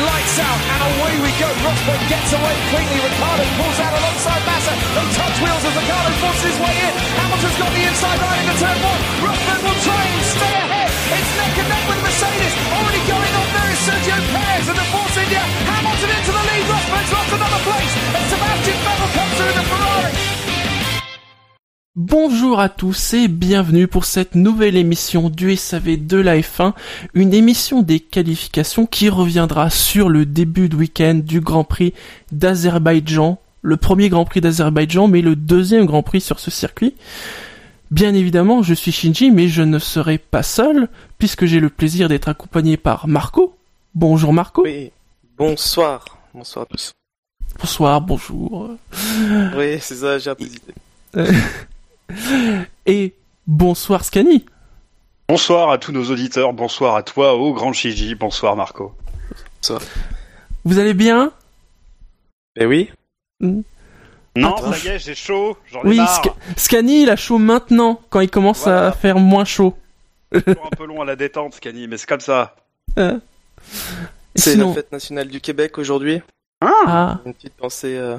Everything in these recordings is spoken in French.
lights out, and away we go. Rosberg gets away cleanly. Ricardo pulls out alongside Massa. They touch wheels as Ricardo forces his way in. Hamilton's got the inside line into turn one. Rosberg will try and stay ahead. It's neck and neck with Mercedes. Already going on there is Sergio Perez and the Force India. Hamilton into the lead. Rosberg's lost another place. Bonjour à tous et bienvenue pour cette nouvelle émission du SAV de la F1, une émission des qualifications qui reviendra sur le début de week-end du Grand Prix d'Azerbaïdjan, le premier Grand Prix d'Azerbaïdjan mais le deuxième Grand Prix sur ce circuit. Bien évidemment, je suis Shinji mais je ne serai pas seul puisque j'ai le plaisir d'être accompagné par Marco. Bonjour Marco. Oui, bonsoir. Bonsoir à tous. Bonsoir, bonjour. Oui, c'est ça, j'ai un peu. Et bonsoir Scani. Bonsoir à tous nos auditeurs, bonsoir à toi, au grand Shiji, bonsoir Marco. Bonsoir. Vous allez bien? Eh oui. Non, Attends, ça y est, j'ai chaud, j'en ai Oui, marre. Sc- Scani il a chaud maintenant quand il commence à faire moins chaud. C'est un peu long à la détente, Scani, mais c'est comme ça. Euh. C'est sinon, la fête nationale du Québec aujourd'hui. ah, Une petite pensée. euh,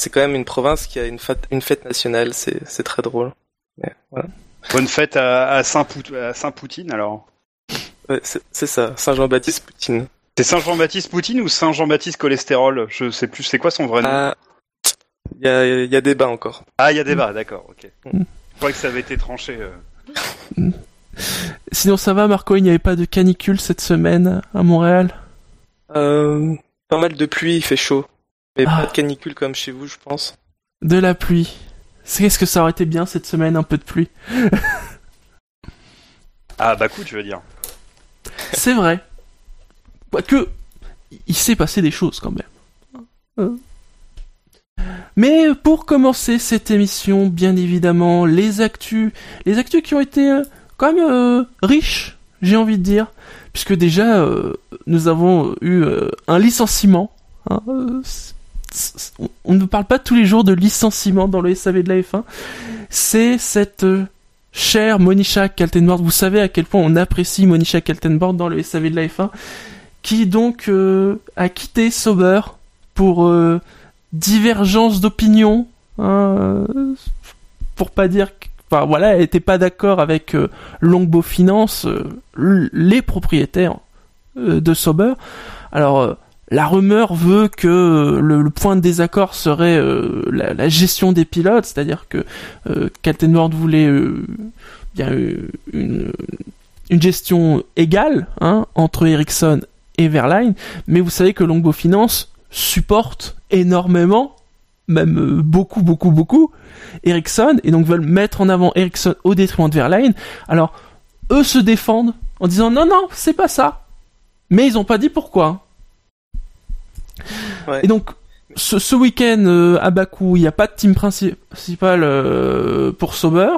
C'est quand même une province qui a une fête, une fête nationale. C'est c'est très drôle. Mais voilà. Bonne fête à, à Saint-Pout- à Saint-Poutine alors. Ouais, c'est c'est ça. Saint Jean-Baptiste Poutine. C'est Saint-Jean-Baptiste Poutine ou Saint-Jean-Baptiste Cholestérol? Je sais plus, c'est quoi son vrai nom? Ah, il y y a débat encore. Ah, il y a débat, d'accord, ok. Mm. Je croyais que ça avait été tranché. euh. sinon ça va Marco, il n'y avait pas de canicule cette semaine à Montréal? Euh, pas mal de pluie, il fait chaud. Mais Ah. pas de canicule comme chez vous, je pense. De la pluie. C'est qu'est-ce que ça aurait été bien cette semaine, un peu de pluie? Ah, Bakou, tu veux dire C'est vrai. Quoique, il s'est passé des choses quand même. Mais pour commencer cette émission, bien évidemment, les actus, les actus qui ont été euh, quand même euh, riches, j'ai envie de dire, puisque déjà euh, nous avons eu euh, un licenciement. hein, euh, on- ne parle pas tous les jours de licenciement dans le SAV de la F1. C'est cette euh, chère Monisha Kaltenborn. Vous savez à quel point on apprécie Monisha Kaltenborn dans le SAV de la F1, qui donc euh, a quitté Sauber pour euh, divergence d'opinion, hein, pour pas dire, enfin voilà, elle était pas d'accord avec euh, Longbow Finance, les propriétaires de Sauber. Alors la rumeur veut que le, point de désaccord serait euh, la, gestion des pilotes, c'est-à-dire que euh, Kaltenborn voulait euh, euh, une, gestion égale hein, entre Ericsson et Verline, mais vous savez que Longbow Finance supporte énormément, même beaucoup, beaucoup, beaucoup, Ericsson, et donc veulent mettre en avant Ericsson au détriment de Verline. Alors, eux se défendent en disant non, non, c'est pas ça. Mais ils ont pas dit pourquoi. Et donc, ce, week-end euh, à Bakou, il n'y a pas de team principal euh, pour Sauber.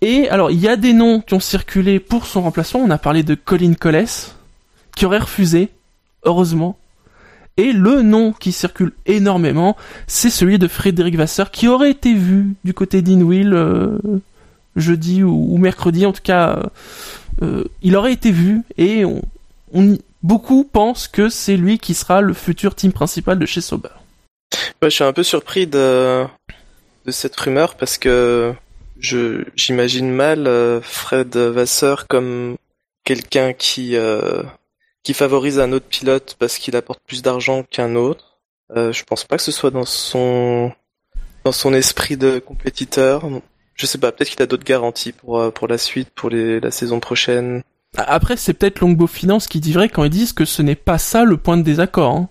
Et alors, il y a des noms qui ont circulé pour son remplacement. On a parlé de Colin Colles, qui aurait refusé, heureusement. Et le nom qui circule énormément, c'est celui de Frédéric Vasseur, qui aurait été vu du côté d'Inwil euh, jeudi ou, mercredi, en tout cas, il aurait été vu, et on, on beaucoup pensent que c'est lui qui sera le futur team principal de chez Sauber. Ouais, je suis un peu surpris de, de cette rumeur parce que j'imagine mal euh, Fred Vasseur comme quelqu'un qui euh, qui favorise un autre pilote parce qu'il apporte plus d'argent qu'un autre. Euh, je pense pas que ce soit dans son dans son esprit de compétiteur. Je sais pas, peut-être qu'il a d'autres garanties pour euh, pour la suite, pour les, la saison prochaine. Après, c'est peut-être Longbow Finance qui dit vrai quand ils disent que ce n'est pas ça le point de désaccord. hein.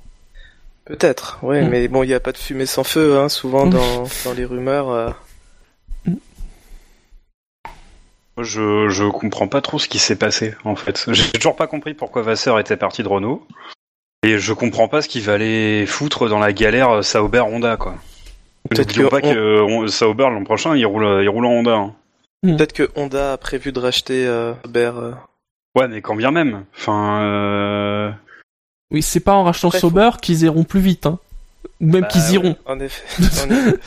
Peut-être, ouais, Mm. mais bon, il n'y a pas de fumée sans feu, hein, souvent Mm. dans, dans les rumeurs. euh. Je, je comprends pas trop ce qui s'est passé, en fait. J'ai toujours pas compris pourquoi Vasseur était parti de Renault. Et je comprends pas ce qu'il va aller foutre dans la galère euh, Sauber Honda, quoi. Peut-être que pas que on- Sauber l'an prochain, il roule, il roule en Honda. hein. Peut-être que Honda a prévu de racheter euh, Uber. euh. Ouais, mais quand bien même. Enfin, euh... Oui, c'est pas en rachetant Après, Sauber qu'ils iront plus vite, hein. Ou même Bah, qu'ils ouais. iront. En effet. en effet.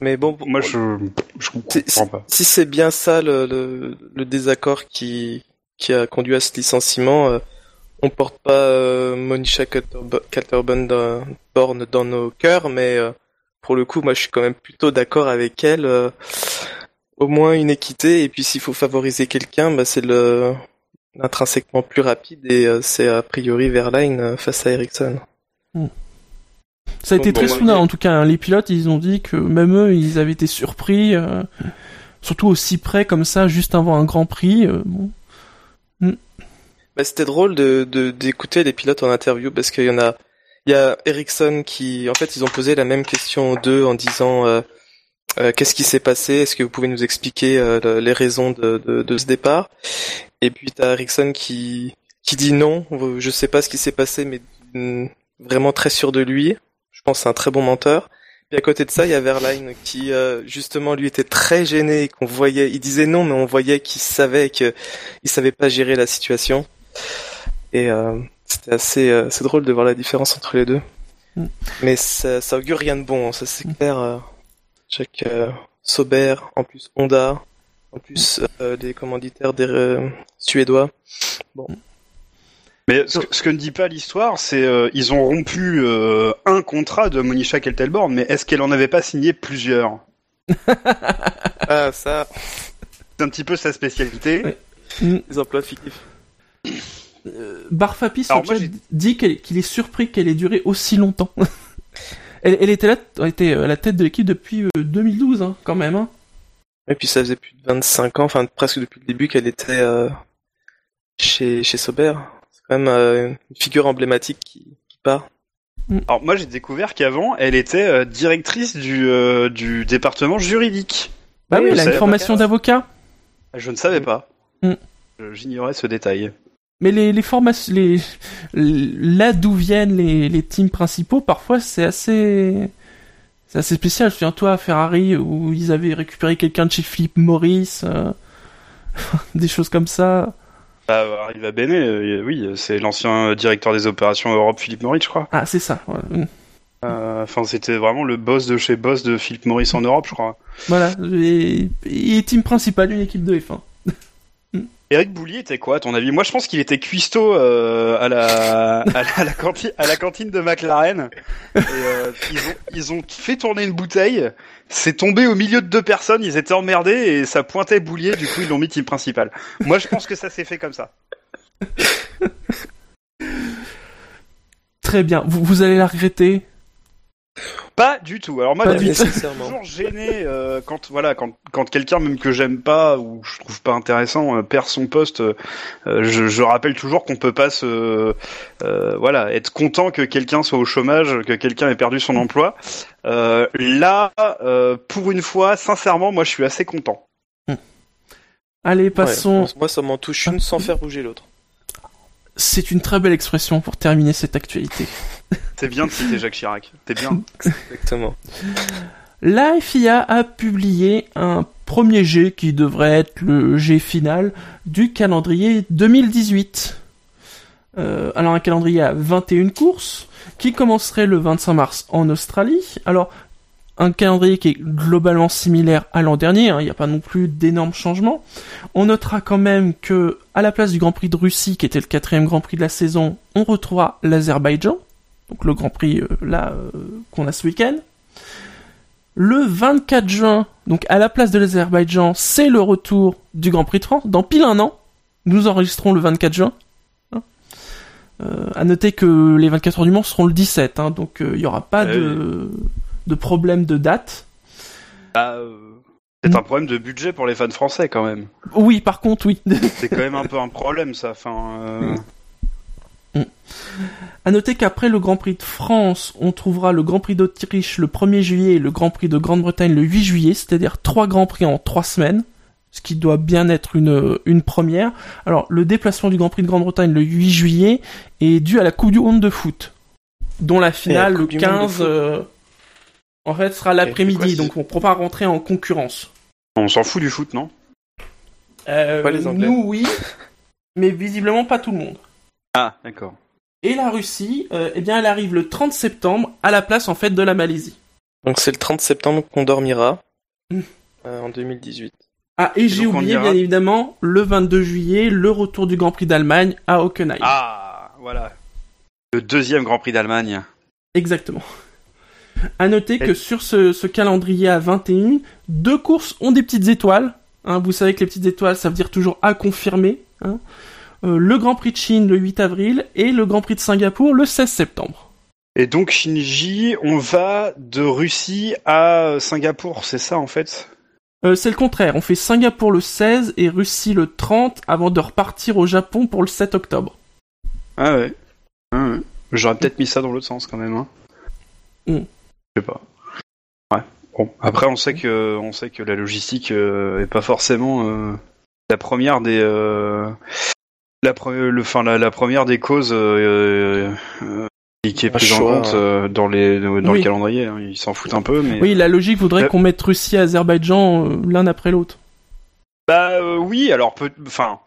Mais bon, moi je, comprends pas. si c'est bien ça le, le, le désaccord qui, qui a conduit à ce licenciement. Euh, on porte pas euh, Monisha Calterborn dans nos cœurs, mais euh, pour le coup, moi, je suis quand même plutôt d'accord avec elle. au moins une équité, et puis s'il faut favoriser quelqu'un, bah, c'est le intrinsèquement plus rapide, et c'est a priori Verline face à Ericsson. Hmm. Ça a été très soudain, en tout cas. Hein. Les pilotes, ils ont dit que même eux, ils avaient été surpris, surtout aussi près comme ça, juste avant un Grand Prix. bon. Hmm. Bah, c'était drôle de d'écouter les pilotes en interview parce qu'il y en a il y a Ericsson qui en fait ils ont posé la même question aux deux en disant euh, euh, qu'est-ce qui s'est passé? Est-ce que vous pouvez nous expliquer euh, les raisons de, ce départ? Et puis t'as Ericsson qui qui dit non. Je sais pas ce qui s'est passé mais vraiment très sûr de lui. Je pense c'est un très bon menteur. Et à côté de ça, il y a Verline qui justement lui était très gêné, qu'on voyait, il disait non, mais on voyait qu'il savait qu'il savait pas gérer la situation. Et c'était assez, euh, c'est drôle de voir la différence entre les deux. Mm. Mais ça, ça augure rien de bon, hein, ça c'est clair. Euh, Jack Sauber, en plus Honda, en plus les commanditaires des Suédois. Bon. Mais ce, que ne dit pas l'histoire, c'est euh, ils ont rompu un contrat de Monisha Keltelborn, mais est-ce qu'elle en avait pas signé plusieurs? Ah ça. C'est un petit peu sa spécialité. Les emplois fictifs. Euh, Barfapi dit qu'il est surpris qu'elle ait duré aussi longtemps. elle, était là, était à la tête de l'équipe depuis 2012, euh, hein, quand même. Hein. Et puis ça faisait plus de 25 ans, enfin presque depuis le début qu'elle était euh, chez, chez Sauber. C'est quand même une figure emblématique qui, part. Mm. Alors moi j'ai découvert qu'avant elle était directrice du, du département juridique. Bah oui, elle a une formation d'avocat. Je ne savais pas. Mm. J'ignorais ce détail. Mais les, les formations, les, là d'où viennent les, les teams principaux, parfois c'est assez, c'est assez spécial. Souviens-toi à Ferrari où ils avaient récupéré quelqu'un de chez Philippe Maurice, euh, des choses comme ça. Bah, Arriva Bene, euh, oui, c'est l'ancien directeur des opérations Europe, Philippe Maurice, je crois. Ah, c'est ça. Euh, enfin, c'était vraiment le boss de chez boss de Philippe Maurice en Europe, je crois. Voilà, et, et team principal d'une équipe de F1. Eric Boulier était quoi à ton avis? Moi je pense qu'il était cuistot euh, à, la, à, la, cantine, de McLaren. Euh, ils, ont, ils ont fait tourner une bouteille, c'est tombé au milieu de deux personnes, ils étaient emmerdés et ça pointait Boulier, du coup ils l'ont mis team principal. Moi je pense que ça s'est fait comme ça. Très bien, vous, vous allez la regretter? Pas du tout. Alors moi, je suis toujours gêné euh, quand voilà quand quand quelqu'un même que j'aime pas ou je trouve pas intéressant euh, perd son poste. Euh, je, je, rappelle toujours qu'on peut pas se voilà être content que quelqu'un soit au chômage, que quelqu'un ait perdu son emploi. là, pour une fois, sincèrement, moi, je suis assez content. Allez, passons. moi, ça m'en touche une sans faire bouger l'autre. C'est une très belle expression pour terminer cette actualité. C'est bien de citer Jacques Chirac. T'es bien. Exactement. La FIA a publié un premier G qui devrait être le G final du calendrier 2018. Euh, alors un calendrier à 21 courses qui commencerait le 25 mars en Australie. Alors un calendrier qui est globalement similaire à l'an dernier, hein, il n'y a pas non plus d'énormes changements. On notera quand même que à la place du Grand Prix de Russie, qui était le quatrième Grand Prix de la saison, on retrouvera l'Azerbaïdjan, donc le Grand Prix euh, là euh, qu'on a ce week-end. Le 24 juin, donc à la place de l'Azerbaïdjan, c'est le retour du Grand Prix de France. Dans pile un an, nous enregistrons le 24 juin. Hein. Euh, à noter que les 24 heures du Mans seront le 17, hein, donc il n'y aura pas ah de de problèmes de date. Bah, euh, c'est un problème de budget pour les fans français quand même. Oui, par contre, oui. c'est quand même un peu un problème ça. Enfin. Euh... À noter qu'après le Grand Prix de France, on trouvera le Grand Prix d'Autriche le 1er juillet et le Grand Prix de Grande-Bretagne le 8 juillet, c'est-à-dire trois Grands Prix en trois semaines, ce qui doit bien être une, une première. Alors, le déplacement du Grand Prix de Grande-Bretagne le 8 juillet est dû à la Coupe du Monde de foot, dont la finale le 15 en fait, sera l'après-midi, donc on ne pourra pas rentrer en concurrence. On s'en fout du foot, non? Euh, Nous, oui, mais visiblement pas tout le monde. Ah, d'accord. Et la Russie, euh, eh bien, elle arrive le 30 septembre à la place en fait de la Malaisie. Donc c'est le 30 septembre qu'on dormira hmm. euh, en 2018. Ah, et j'ai oublié, bien évidemment, le 22 juillet, le retour du Grand Prix d'Allemagne à Hockenheim. Ah, voilà. Le deuxième Grand Prix d'Allemagne. Exactement. À noter que sur ce, calendrier à 21, deux courses ont des petites étoiles. Hein. vous savez que les petites étoiles, ça veut dire toujours à confirmer. Hein. Euh, le Grand Prix de Chine le 8 avril et le Grand Prix de Singapour le 16 septembre. Et donc Shinji, on va de Russie à Singapour, c'est ça en fait? Euh, c'est le contraire, on fait Singapour le 16 et Russie le 30 avant de repartir au Japon pour le 7 octobre. Ah ouais. Ah ouais. J'aurais peut-être mis ça dans l'autre sens quand même. Hein. Mm. Je sais pas. Ouais. Bon. Après, on sait que, on sait que la logistique euh, est pas forcément euh, la première des, la, le, fin, la, première des causes qui est pris en compte euh, dans, les, dans le calendrier. Hein. Ils s'en foutent un peu. Mais... Oui, la logique voudrait euh, qu'on mette Russie et Azerbaïdjan euh, l'un après l'autre. Bah oui, alors peut, enfin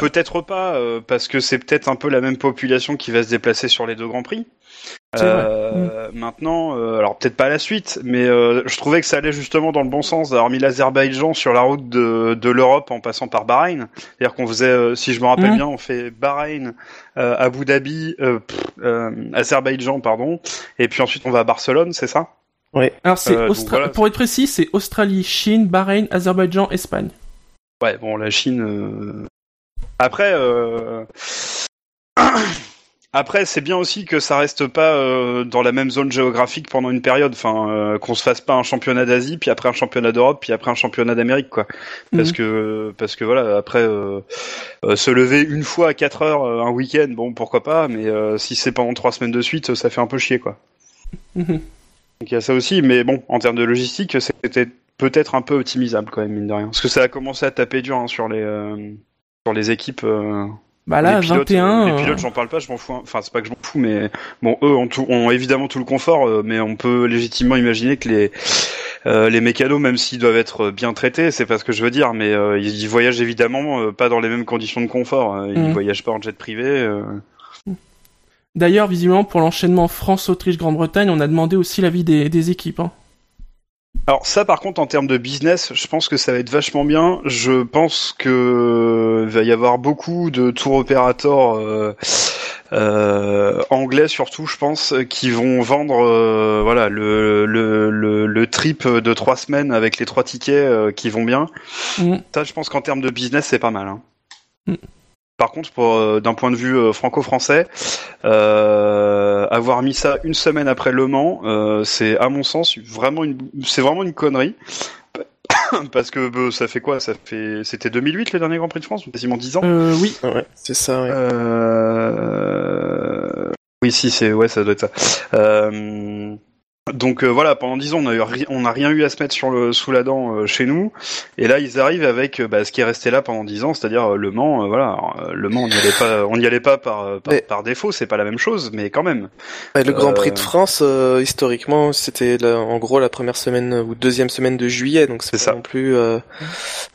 peut-être pas parce que c'est peut-être un peu la même population qui va se déplacer sur les deux grands prix. Euh, mm. Maintenant, euh, alors peut-être pas la suite, mais euh, je trouvais que ça allait justement dans le bon sens d'avoir mis l'Azerbaïdjan sur la route de, de l'Europe en passant par Bahreïn. C'est-à-dire qu'on faisait, si je me rappelle mm. bien, on fait Bahreïn, Abu Dhabi, Azerbaïdjan, pardon, et puis ensuite on va à Barcelone, c'est ça? Oui. Alors c'est pour être précis, c'est Australie, Chine, Bahreïn, Azerbaïdjan, Espagne. Ouais, bon, la Chine. Après. Après, c'est bien aussi que ça reste pas euh, dans la même zone géographique pendant une période, enfin euh, qu'on se fasse pas un championnat d'Asie, puis après un championnat d'Europe, puis après un championnat d'Amérique, quoi. Parce mhm. que parce que voilà, après euh, se lever une fois à 4 heures un week-end, bon pourquoi pas, mais si c'est pendant trois semaines de suite, ça fait un peu chier, quoi. Mhm. Donc il y a ça aussi, mais bon, en termes de logistique, c'était peut-être un peu optimisable quand même mine de rien, parce que ça a commencé à taper dur hein, sur les sur les équipes. Bah là, les pilotes, 21. Les pilotes, j'en parle pas, je m'en fous. Hein. Enfin, c'est pas que je m'en fous, mais bon, eux ont, tout, ont évidemment tout le confort, euh, mais on peut légitimement imaginer que les euh, les mécanos, même s'ils doivent être bien traités, c'est pas ce que je veux dire, mais euh, ils, voyagent évidemment pas dans les mêmes conditions de confort. Ils mhm. voyagent pas en jet privé. D'ailleurs, visiblement, pour l'enchaînement France-Autriche-Grande-Bretagne, on a demandé aussi l'avis des, des équipes. Hein. Alors ça par contre en termes de business, je pense que ça va être vachement bien. Je pense que va y avoir beaucoup de tour opérateurs euh, euh, anglais surtout, je pense, qui vont vendre euh, voilà le, le, le, trip de trois semaines avec les trois tickets qui vont bien. Mm. Ça, je pense qu'en termes de business, c'est pas mal. Hein. Mm. Par contre, euh, d'un point de vue euh, franco-français, euh, avoir mis ça une semaine après Le Mans, c'est à mon sens vraiment une, c'est vraiment une connerie. Parce que ça fait quoi? Ça fait, c'était 2008 le dernier Grand Prix de France, quasiment 10 ans? oui, ouais, c'est ça. Ouais. Oui, si, c'est ouais, ça doit être ça. Donc euh, voilà, pendant dix ans, on a on n'a rien eu à se mettre sur le, sous la dent euh, chez nous. Et là, ils arrivent avec euh, bah, ce qui est resté là pendant dix ans, c'est-à-dire Le Mans. voilà, Le Mans, on n'y allait pas, on n'y allait pas par par, défaut. C'est pas la même chose, mais quand même. le Grand Prix de France, historiquement, c'était en gros la première semaine ou deuxième semaine de juillet, donc c'est pas non plus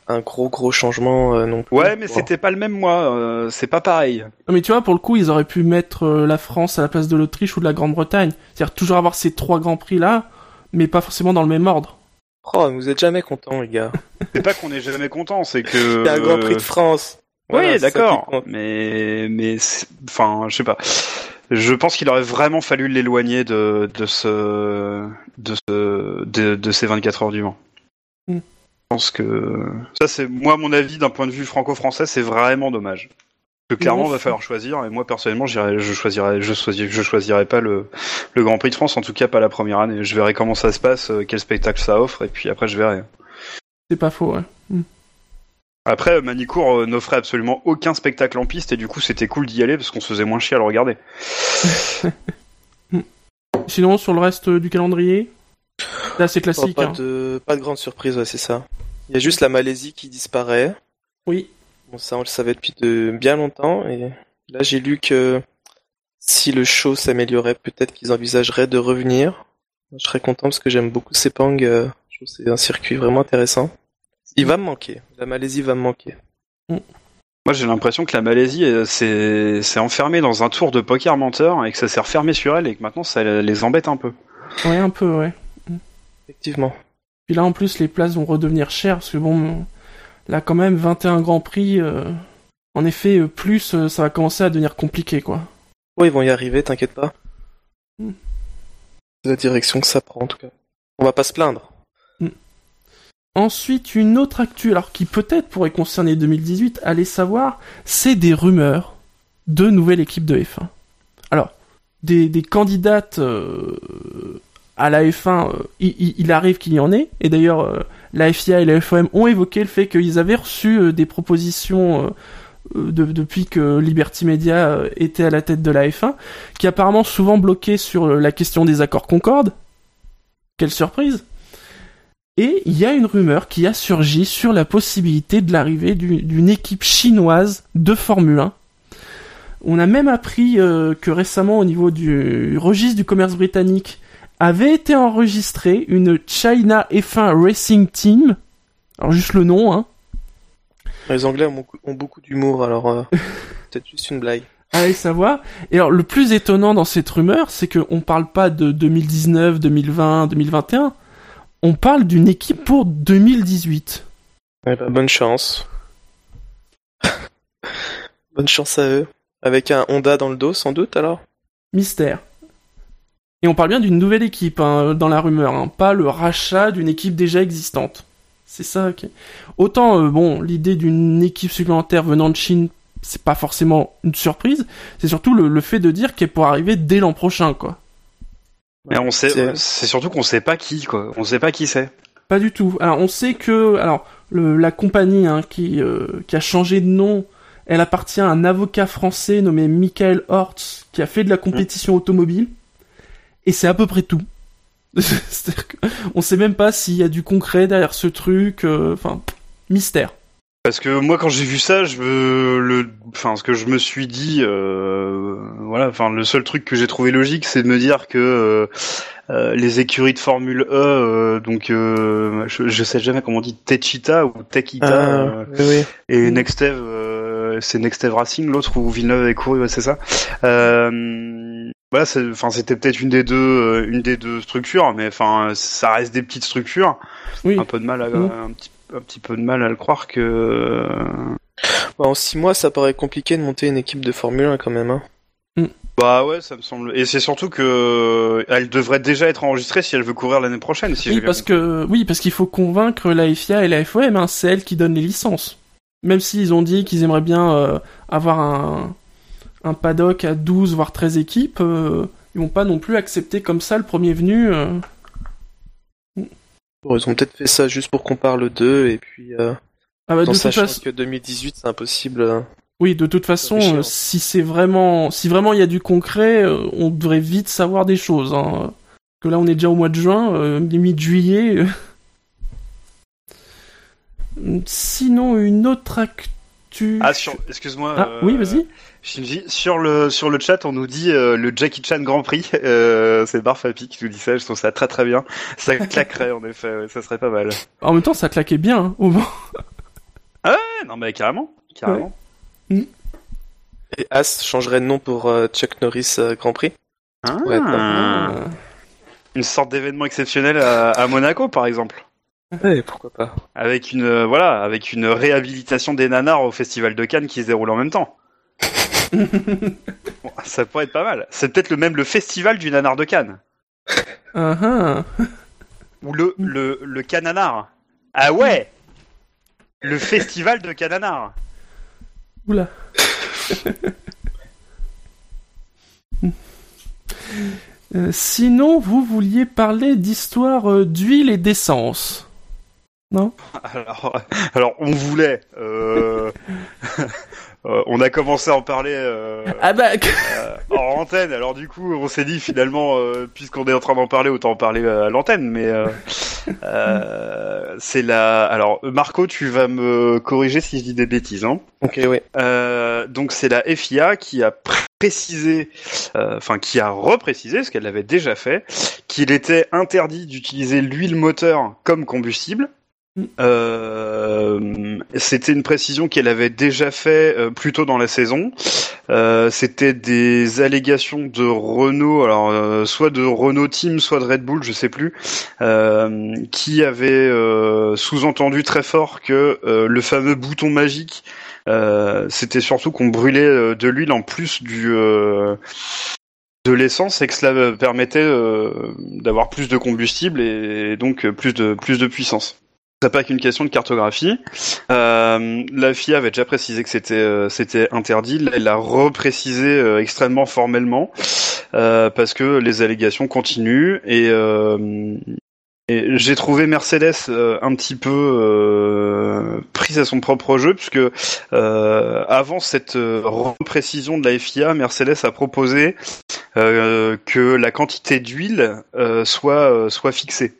un gros gros changement non plus. Ouais, mais c'était pas le même mois. c'est pas pareil. Non, mais tu vois, pour le coup, ils auraient pu mettre la France à la place de l'Autriche ou de la Grande-Bretagne, c'est-à-dire toujours avoir ces trois grands prix là, mais pas forcément dans le même ordre. Oh, vous êtes jamais content, les gars. c'est pas qu'on est jamais content, c'est que. Il y a un Grand Prix de France. oui, d'accord. Mais, mais, enfin, je sais pas. Je pense qu'il aurait vraiment fallu l'éloigner de, de ce, de ce, de, ces 24 heures du Mans. Hmm. Je pense que ça, c'est moi, mon avis d'un point de vue franco-français, c'est vraiment dommage que clairement, il va falloir choisir. Et moi, personnellement, je choisirais, je choisirais, je choisirais pas le, le Grand Prix de France, en tout cas pas la première année. Je verrai comment ça se passe, euh, quel spectacle ça offre, et puis après, je verrai. C'est pas faux, ouais. Hmm. Après, Manicourt euh, n'offrait absolument aucun spectacle en piste, et du coup, c'était cool d'y aller parce qu'on se faisait moins chier à le regarder. Hmm. Sinon, sur le reste du calendrier, là, c'est classique. pas, hein. de, pas de grande surprise, ouais, c'est ça. Il y a juste la Malaisie qui disparaît. Oui ça, on le savait depuis de bien longtemps. Et là, j'ai lu que si le show s'améliorait, peut-être qu'ils envisageraient de revenir. Je serais content parce que j'aime beaucoup Sepang. Euh, je trouve c'est un circuit vraiment intéressant. Il va me manquer. La Malaisie va me manquer. Mm. Moi, j'ai l'impression que la Malaisie euh, s'est enfermée dans un tour de poker menteur et que ça s'est refermé sur elle et que maintenant ça les embête un peu. Ouais, un peu, ouais. Effectivement. Puis là, en plus, les places vont redevenir chères parce que bon, là quand même 21 Grands Prix. En effet, plus ça va commencer à devenir compliqué, quoi. Oui, ils vont y arriver, t'inquiète pas. Hmm. C'est la direction que ça prend, en tout cas. On va pas se plaindre. Hmm. Ensuite, une autre actu, alors qui peut-être pourrait concerner 2018, allez savoir, c'est des rumeurs de nouvelles équipes de F1. Alors, des, candidates euh, à la F1, euh, il, arrive qu'il y en ait, et d'ailleurs, euh, la FIA et la FOM ont évoqué le fait qu'ils avaient reçu des propositions depuis que Liberty Media était à la tête de la F1, qui apparemment souvent bloqué sur la question des accords Concorde. Quelle surprise et il y a une rumeur qui a surgi sur la possibilité de l'arrivée d'une équipe chinoise de Formule 1. On a même appris euh, que récemment au niveau du registre du commerce britannique avait été enregistré une China F1 Racing Team. Alors juste le nom, hein. Les Anglais ont beaucoup, d'humour, alors euh, peut-être juste une blague. Allez savoir. Et alors le plus étonnant dans cette rumeur, c'est qu'on parle pas de 2019, 2020, 2021 on parle d'une équipe pour 2018. Eh ben, bonne chance. bonne chance à eux. Avec un Honda dans le dos, sans doute, alors? Mystère. Et on parle bien d'une nouvelle équipe hein, dans la rumeur, hein, pas le rachat d'une équipe déjà existante. C'est ça. qui... Autant, euh, bon, l'idée d'une équipe supplémentaire venant de Chine, c'est pas forcément une surprise. C'est surtout le, le fait de dire qu'elle pourrait arriver dès l'an prochain, quoi. Mais on sait, c'est surtout qu'on sait pas qui, quoi. On sait pas qui c'est. Pas du tout. Alors on sait que, alors la compagnie hein, qui euh, qui a changé de nom, elle appartient à un avocat français nommé Michael Hortz qui a fait de la compétition automobile. Et c'est à peu près tout. on sait même pas s'il y a du concret derrière ce truc. Euh, enfin, mystère. Parce que moi, quand j'ai vu ça, je le, enfin, ce que je me suis dit, euh, voilà, enfin, le seul truc que j'ai trouvé logique, c'est de me dire que euh, les écuries de Formule E, euh, donc, euh, je, je, sais jamais comment on dit, Techita ou Techita, ah, oui. et Nextev, c'est Nextev Racing, l'autre où Villeneuve est couru, ouais, c'est ça. Voilà, enfin, c'était peut-être une des deux, une des deux structures, mais enfin, ça reste des petites structures. Oui. Un peu de mal à, mmh. un petit un petit peu de mal à le croire que. Bah, en 6 mois, ça paraît compliqué de monter une équipe de Formule 1 quand même. Hein. Mm. Bah ouais, ça me semble. Et c'est surtout que elle devrait déjà être enregistrée si elle veut courir l'année prochaine. Si oui, parce que oui, parce qu'il faut convaincre la FIA et la FOM. Hein, c'est elles qui donnent les licences. Même s'ils ont dit qu'ils aimeraient bien euh, avoir un un paddock à 12 voire 13 équipes, euh, ils vont pas non plus accepter comme ça le premier venu. Euh ils ont peut-être fait ça juste pour qu'on parle d'eux et puis euh, ah bah, sachant que 2018 c'est impossible. Oui, de toute façon, si c'est vraiment, si vraiment il y a du concret, euh, on devrait vite savoir des choses. Hein. Que là, on est déjà au mois de juin, euh, limite juillet. Sinon, une autre actu. Ah, excuse-moi. Ah, oui, vas-y. Shinji, sur le sur le chat, on nous dit euh, le Jackie Chan Grand Prix. Euh, c'est Barfapi qui nous dit ça. Je trouve ça très très bien. Ça claquerait en effet. ça serait pas mal. En même temps, ça claquait bien hein, au moins. ah ouais, non mais carrément, carrément. Mm. Et As changerait de nom pour euh, Chuck Norris Grand Prix. Ah. Une sorte d'événement exceptionnel à, à, Monaco, par exemple. Ouais, pourquoi pas. Avec une voilà, avec une réhabilitation des nanars au Festival de Cannes qui se déroule en même temps. ça pourrait être pas mal. C'est peut-être le même le festival du nanar de Cannes. Uh-huh. Ou le, le, le cananar. Ah ouais Le festival de cananar. Oula. Euh, sinon, vous vouliez parler d'histoire euh, d'huile et d'essence. Non? Alors, alors, on voulait. Euh... Euh, on a commencé à en parler euh, ah bah... euh, en antenne. Alors du coup, on s'est dit finalement, euh, puisqu'on est en train d'en parler, autant en parler à l'antenne. Mais c'est la. Alors Marco, tu vas me corriger si je dis des bêtises. Hein. Ok, oui. donc c'est la FIA qui a précisé, enfin qui a reprécisé, ce qu'elle avait déjà fait, qu'il était interdit d'utiliser l'huile moteur comme combustible. Euh, c'était une précision qu'elle avait déjà fait euh, plus tôt dans la saison. Euh, c'était des allégations de Renault, alors euh, soit de Renault Team, soit de Red Bull, je sais plus, qui avait sous-entendu très fort que le fameux bouton magique, c'était surtout qu'on brûlait de l'huile en plus du de l'essence et que cela permettait d'avoir plus de combustible et donc plus de plus de puissance. C'est pas qu'une question de cartographie. Euh, la FIA avait déjà précisé que c'était euh, interdit. Là, elle l'a reprécisé euh, extrêmement formellement parce que les allégations continuent et, et j'ai trouvé Mercedes un petit peu prise à son propre jeu puisque avant cette reprécision de la FIA, Mercedes a proposé que la quantité d'huile soit soit fixée.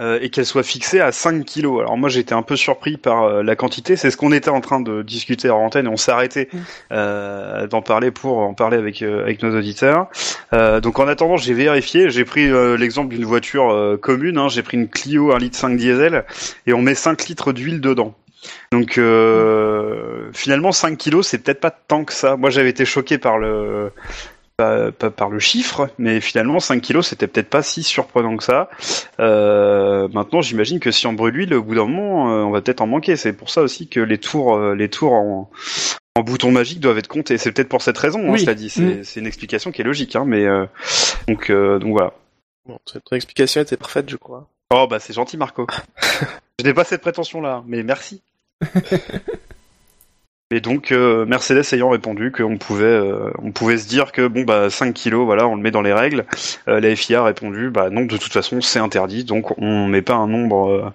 Euh, et qu'elle soit fixée à 5 kilos. Alors moi j'étais un peu surpris par euh, la quantité, c'est ce qu'on était en train de discuter en antenne et on s'est arrêté mm. euh, d'en parler pour en parler avec avec nos auditeurs. donc en attendant j'ai vérifié, j'ai pris l'exemple d'une voiture commune, hein, j'ai pris une Clio 1 litre 5 diesel et on met 5 litres d'huile dedans. Donc finalement 5 kilos c'est peut-être pas tant que ça. Moi j'avais été choqué par le pas, par le chiffre, mais finalement 5 kilos c'était peut-être pas si surprenant que ça. Euh, maintenant j'imagine que si on brûle l'huile, au bout d'un moment, euh, on va peut-être en manquer. C'est pour ça aussi que les tours, euh, les tours en, en bouton magique doivent être comptés. C'est peut-être pour cette raison, hein, oui. cela dit. Mm. C'est une explication qui est logique, hein, mais donc donc voilà. Bon, ton explication était parfaite, je crois. Oh bah c'est gentil Marco. je n'ai pas cette prétention là, mais merci. Et donc euh, Mercedes ayant répondu qu'on pouvait euh, on pouvait se dire que bon bah 5 kilos voilà on le met dans les règles. Euh, la FIA a répondu bah non de toute façon c'est interdit donc on met pas un nombre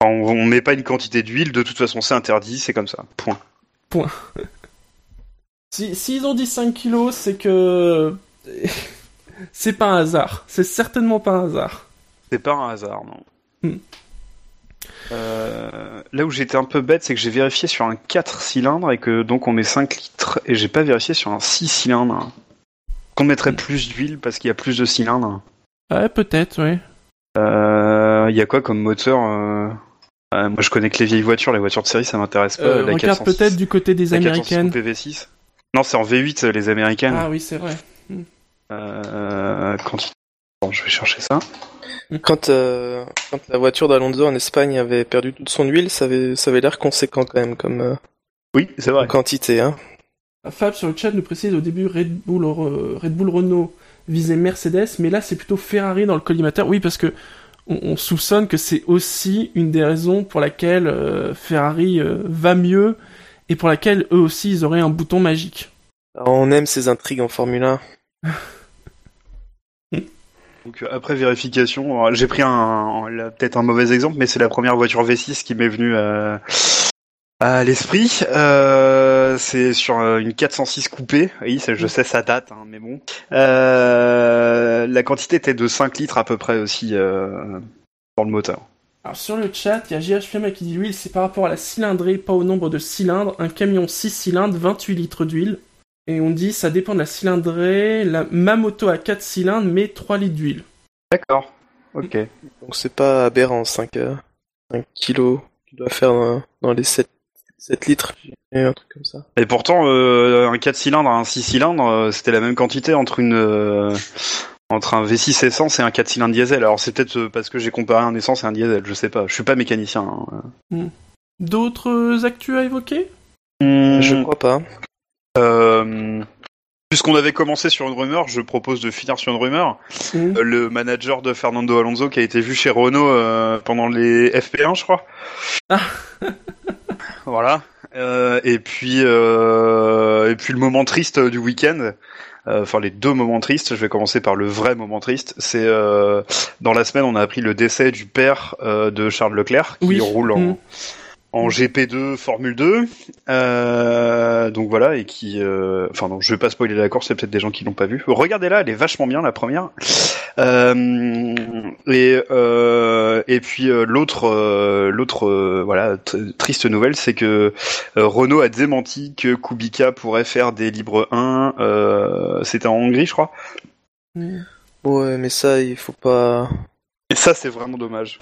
on, on, met pas une quantité d'huile de toute façon c'est interdit c'est comme ça point. Point. si s'ils ont dit 5 kilos c'est que c'est pas un hasard c'est certainement pas un hasard. C'est pas un hasard non. Hmm. Euh, là où j'étais un peu bête, c'est que j'ai vérifié sur un 4 cylindres et que donc on met 5 litres et j'ai pas vérifié sur un 6 cylindres. Qu'on mettrait plus d'huile parce qu'il y a plus de cylindres. Ouais, peut-être, oui. Euh, il y a quoi comme moteur euh, Moi je connais que les vieilles voitures, les voitures de série ça m'intéresse pas. La regarde peut-être du côté des américaines. PV6. Non, c'est en V8 les américaines. Ah oui, c'est vrai. Hmm. quand... Bon, je vais chercher ça. Quand, euh, quand la voiture d'Alonso en Espagne avait perdu toute son huile, ça avait, ça avait l'air conséquent quand même comme euh, oui, c'est vrai. quantité. Hein. Fab sur le chat nous précise au début Red Bull, euh, Red Bull Renault visait Mercedes, mais là c'est plutôt Ferrari dans le collimateur. Oui, parce que on, soupçonne que c'est aussi une des raisons pour laquelle Ferrari va mieux et pour laquelle eux aussi ils auraient un bouton magique. on aime ces intrigues en Formule 1. Donc euh, après vérification, j'ai pris un, peut-être un mauvais exemple, mais c'est la première voiture V6 qui m'est venue à, à l'esprit. Euh, c'est sur euh, une 406 coupée. Oui, je sais ça date, hein, mais bon. Euh, la quantité était de 5 litres à peu près aussi euh, dans le moteur. Alors sur le chat, il y a GH qui dit l'huile, c'est par rapport à la cylindrée, pas au nombre de cylindres. Un camion 6 cylindres, 28 litres d'huile. Et on dit ça dépend de la cylindrée. La, ma moto a 4 cylindres mais 3 litres d'huile. D'accord. Ok. Donc c'est pas aberrant 5, euh, 5 kilos tu dois faire dans, les 7, 7 litres, un truc comme ça. Et pourtant, euh, un 4 cylindres un 6 cylindres, euh, c'était la même quantité entre une euh, entre un V6 essence et un 4 cylindres diesel. Alors c'est peut-être parce que j'ai comparé un essence et un diesel, je sais pas. Je suis pas mécanicien. Hein. Hmm. D'autres actus à évoquer? Hmm. Je crois pas. Euh, puisqu'on avait commencé sur une rumeur, je propose de finir sur une rumeur. Euh, le manager de Fernando Alonso qui a été vu chez Renault euh, pendant les FP1, je crois. Ah. voilà. et puis et puis le moment triste du week-end. Enfin, les deux moments tristes. Je vais commencer par le vrai moment triste. C'est dans la semaine, on a appris le décès du père de Charles Leclerc qui roule en, mm en GP2 Formule 2 euh, donc voilà et qui euh, enfin non je vais pas spoiler la course c'est peut-être des gens qui l'ont pas vu. Regardez-la elle est vachement bien la première. Euh, et et puis l'autre l'autre voilà triste nouvelle c'est que Renault a démenti que Kubica pourrait faire des libres 1 c'était en Hongrie je crois. Ouais mais ça il faut pas. Et ça c'est vraiment dommage.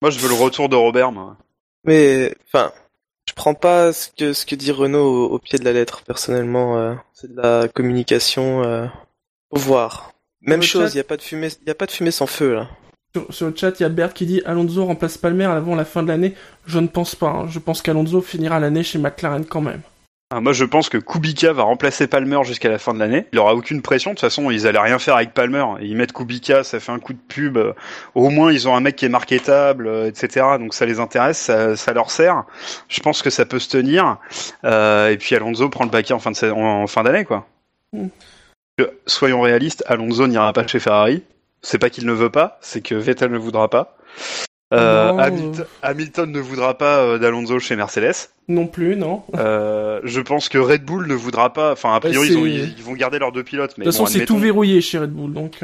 Moi je veux le retour de Robert moi Mais, enfin, je prends pas ce que ce que dit Renault au, pied de la lettre. Personnellement, euh, c'est de la communication. Euh, au voir. Même chose. Il y a pas de fumée. Il y a pas de fumée sans feu là. Sur, le chat, il y a Bert qui dit Alonso remplace Palmer avant la fin de l'année. Je ne pense pas. Hein. Je pense qu'Alonso finira l'année chez McLaren quand même. Ah, moi, je pense que Kubica va remplacer Palmer jusqu'à la fin de l'année. Il aura aucune pression. De toute façon, ils allaient rien faire avec Palmer. Ils mettent Kubica, ça fait un coup de pub. Au moins, ils ont un mec qui est marketable, euh, etc. Donc, ça les intéresse, ça, leur sert. Je pense que ça peut se tenir. Euh, et puis, Alonso prend le baquet en fin de en fin d'année, quoi. Mm. Soyons réalistes, Alonso n'ira pas chez Ferrari. C'est pas qu'il ne veut pas, c'est que Vettel ne voudra pas. Euh, Hamilton, ne voudra pas euh, d'Alonso chez Mercedes. Non plus, non. Euh, je pense que Red Bull ne voudra pas. Enfin, a priori, ils, vont garder leurs deux pilotes. de toute façon, c'est tout verrouillé chez Red Bull, donc.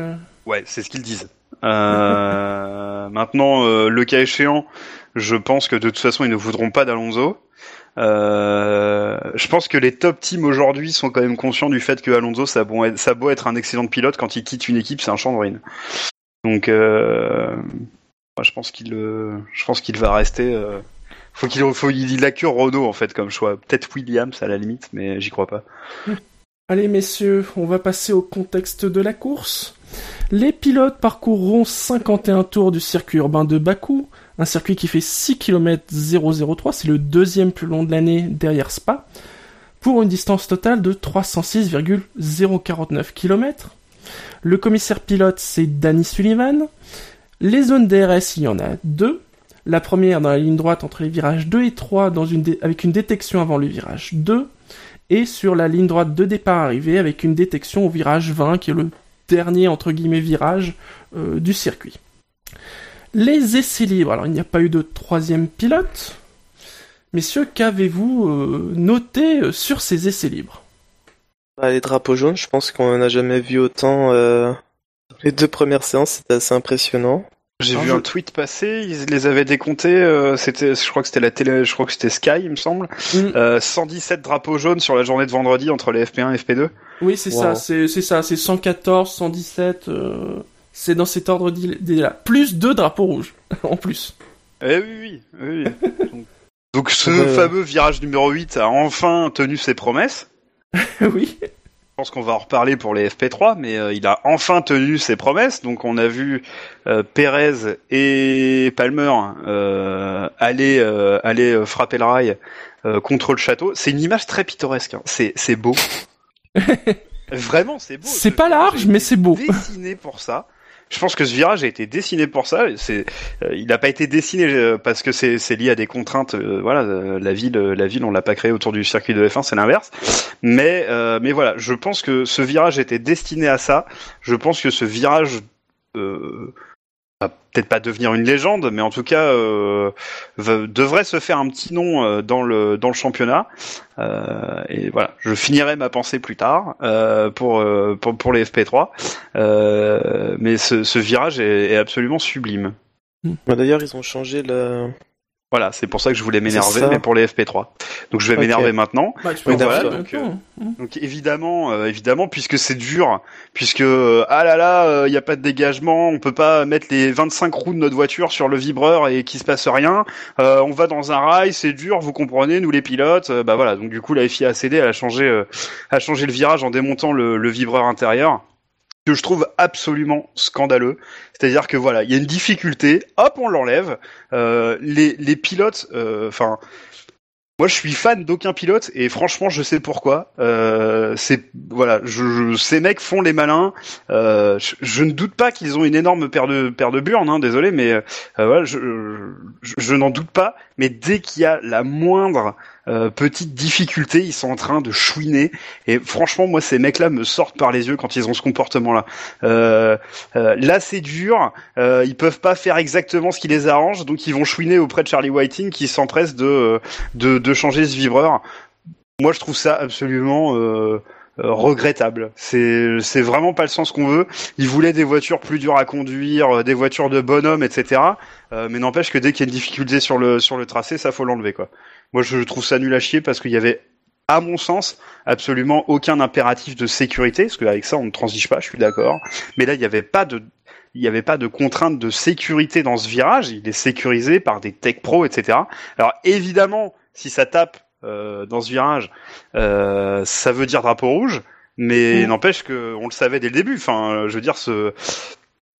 Ouais, c'est ce qu'ils disent. maintenant, le cas échéant, je pense que de toute façon, ils ne voudront pas d'Alonso. je pense que les top teams aujourd'hui sont quand même conscients du fait que Alonso, ça beau être, ça beau être un excellent pilote, quand il quitte une équipe, c'est un de ruine. Donc, je pense qu'il, euh, je pense qu'il va rester. Euh, faut qu'il, faut, il a que Renault en fait comme choix. Peut-être Williams à la limite, mais j'y crois pas. Allez messieurs, on va passer au contexte de la course. Les pilotes parcourront 51 tours du circuit urbain de Bakou, un circuit qui fait 6 km 003, c'est le deuxième plus long de l'année derrière Spa, pour une distance totale de 306,049 km. Le commissaire pilote c'est Danny Sullivan, les zones DRS, il y en a deux. La première dans la ligne droite entre les virages 2 et 3 dans une avec une détection avant le virage 2 et sur la ligne droite de départ arrivée avec une détection au virage 20 qui est le dernier entre guillemets virage euh, du circuit. Les essais libres, alors il n'y a pas eu de troisième pilote. Messieurs, qu'avez-vous euh, noté euh, sur ces essais libres? Bah, Les drapeaux jaunes, je pense qu'on n'a jamais vu autant les deux premières séances, c'était assez impressionnant. J'ai vu un tweet passer, ils les avaient décomptés, euh, c'était, je crois que c'était la télé, je crois que c'était Sky, il me semble. 117 mm. euh, drapeaux jaunes sur la journée de vendredi entre les FP1 et FP2. Oui, c'est ça, c'est, ça, c'est 114, 117, euh, c'est dans cet ordre là. Plus deux drapeaux rouges, en plus. Eh oui, oui, oui. donc, donc, ce fameux virage numéro 8 a enfin tenu ses promesses. oui. Je pense qu'on va en reparler pour les FP3, mais euh, il a enfin tenu ses promesses. Donc on a vu euh, Perez et Palmer euh, aller aller frapper le rail contre le château. C'est une image très pittoresque. Hein. C'est c'est beau. Vraiment, c'est beau. C'est pas large, mais c'est beau. Dessiné pour ça. Je pense que ce virage a été dessiné pour ça. C'est, euh, il n'a pas été dessiné euh, parce que c'est, c'est lié à des contraintes. Euh, voilà, la ville, la ville, on l'a pas créé autour du circuit de F1, c'est l'inverse. Mais, mais voilà, je pense que ce virage était destiné à ça. Je pense que ce virage peut-être pas devenir une légende, mais en tout cas euh, devrait se faire un petit nom euh, dans le dans le championnat. Euh, et voilà, je finirai ma pensée plus tard euh, pour, pour, pour les FP3. mais ce, ce virage est, est, absolument sublime. D'ailleurs, ils ont changé le voilà, c'est pour ça que je voulais m'énerver, mais pour les FP3. Donc je vais m'énerver maintenant. Bah, donc, euh, donc, évidemment, euh, évidemment, puisque c'est dur, puisque euh, ah là là, il n'y a pas de dégagement, on peut pas mettre les 25 roues de notre voiture sur le vibreur et qu'il se passe rien. on va dans un rail, c'est dur, vous comprenez, nous les pilotes. bah voilà, donc du coup la FIA a cédé, elle a changé, a changé le virage en démontant le, le vibreur intérieur que je trouve absolument scandaleux. C'est-à-dire que voilà, il y a une difficulté, hop, on l'enlève. Euh, les, les pilotes, euh, enfin, moi, je suis fan d'aucun pilote et franchement, je sais pourquoi. Euh, c'est voilà, je, ces mecs font les malins. Euh, je, ne doute pas qu'ils ont une énorme paire de paire de burnes, hein, désolé, mais euh, voilà, je, je n'en doute pas. Mais dès qu'il y a la moindre euh, petite difficulté, ils sont en train de chouiner. Et franchement, moi, ces mecs-là me sortent par les yeux quand ils ont ce comportement-là. Euh, euh, là, c'est dur. ils peuvent pas faire exactement ce qui les arrange, donc ils vont chouiner auprès de Charlie Whiting, qui s'empresse de, de, de changer ce vibreur. Moi, je trouve ça absolument regrettable. C'est c'est vraiment pas le sens qu'on veut. Ils voulaient des voitures plus dures à conduire, des voitures de bonhomme, etc. mais n'empêche que dès qu'il y a une difficulté sur le sur le tracé, ça faut l'enlever quoi. Moi, je trouve ça nul à chier parce qu'il y avait, à mon sens, absolument aucun impératif de sécurité, parce qu'avec ça, on ne transige pas, je suis d'accord. Mais là, il n'y avait pas de, il avait pas de contrainte de sécurité dans ce virage. Il est sécurisé par des tech pro, etc. Alors évidemment, si ça tape euh, dans ce virage, euh, ça veut dire drapeau rouge. Mais mmh. n'empêche que on le savait dès le début. Enfin, je veux dire, ce,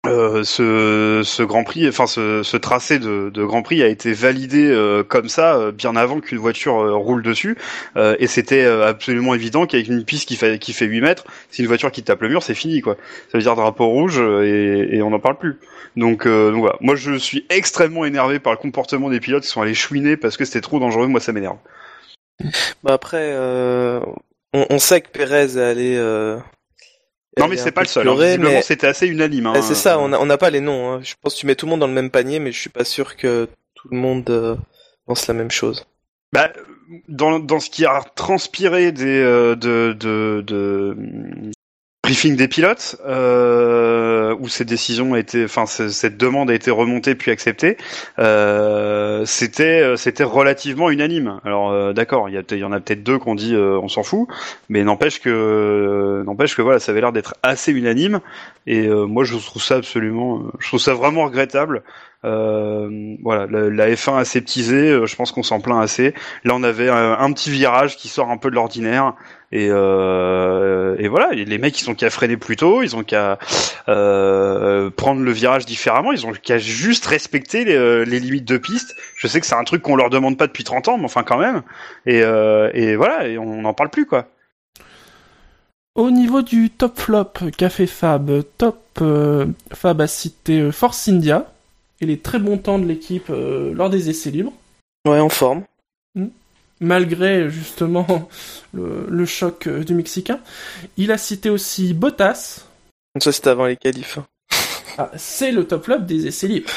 euh, ce, ce, Grand Prix, enfin ce, ce tracé de, de, Grand Prix a été validé euh, comme ça euh, bien avant qu'une voiture roule dessus, et c'était absolument évident qu'avec une piste qui fait qui fait 8 mètres, si une voiture qui tape le mur, c'est fini quoi. Ça veut dire drapeau rouge et, et on n'en parle plus. Donc, donc, voilà, moi je suis extrêmement énervé par le comportement des pilotes qui sont allés chouiner parce que c'était trop dangereux. Moi ça m'énerve. Bah après, on, on, sait que Perez est allé non mais c'est pas le seul. Hein. Visiblement c'était assez unanime. Hein. C'est ça, on n'a pas les noms. Hein. Je pense que tu mets tout le monde dans le même panier, mais je suis pas sûr que tout le monde euh, pense la même chose. Bah, dans, dans ce qui a transpiré des euh, de, de, de briefing des pilotes euh, où ces décisions étaient, enfin cette demande a été remontée puis acceptée, euh, c'était euh, c'était relativement unanime. Alors euh, d'accord, il y, en a peut-être deux qu'on dit euh, on s'en fout, mais n'empêche que n'empêche que voilà, ça avait l'air d'être assez unanime et moi je trouve ça absolument, je trouve ça vraiment regrettable. voilà, la, F1 aseptisée, je pense qu'on s'en plaint assez. Là, on avait un, petit virage qui sort un peu de l'ordinaire. Et, euh, et voilà, les mecs ils ont qu'à freiner plus tôt, ils ont qu'à euh, prendre le virage différemment, ils ont qu'à juste respecter les, euh, les, limites de piste. Je sais que c'est un truc qu'on leur demande pas depuis 30 ans, mais enfin quand même. Et, euh, et voilà, et on n'en parle plus quoi. Au niveau du top flop Café Fab, top euh, Fab a cité Force India et les très bons temps de l'équipe lors des essais libres. Ouais, en forme malgré justement le, choc euh, du Mexicain. Il a cité aussi Bottas. Ça c'était avant les qualifs. Ah, c'est le top flop des essais libres.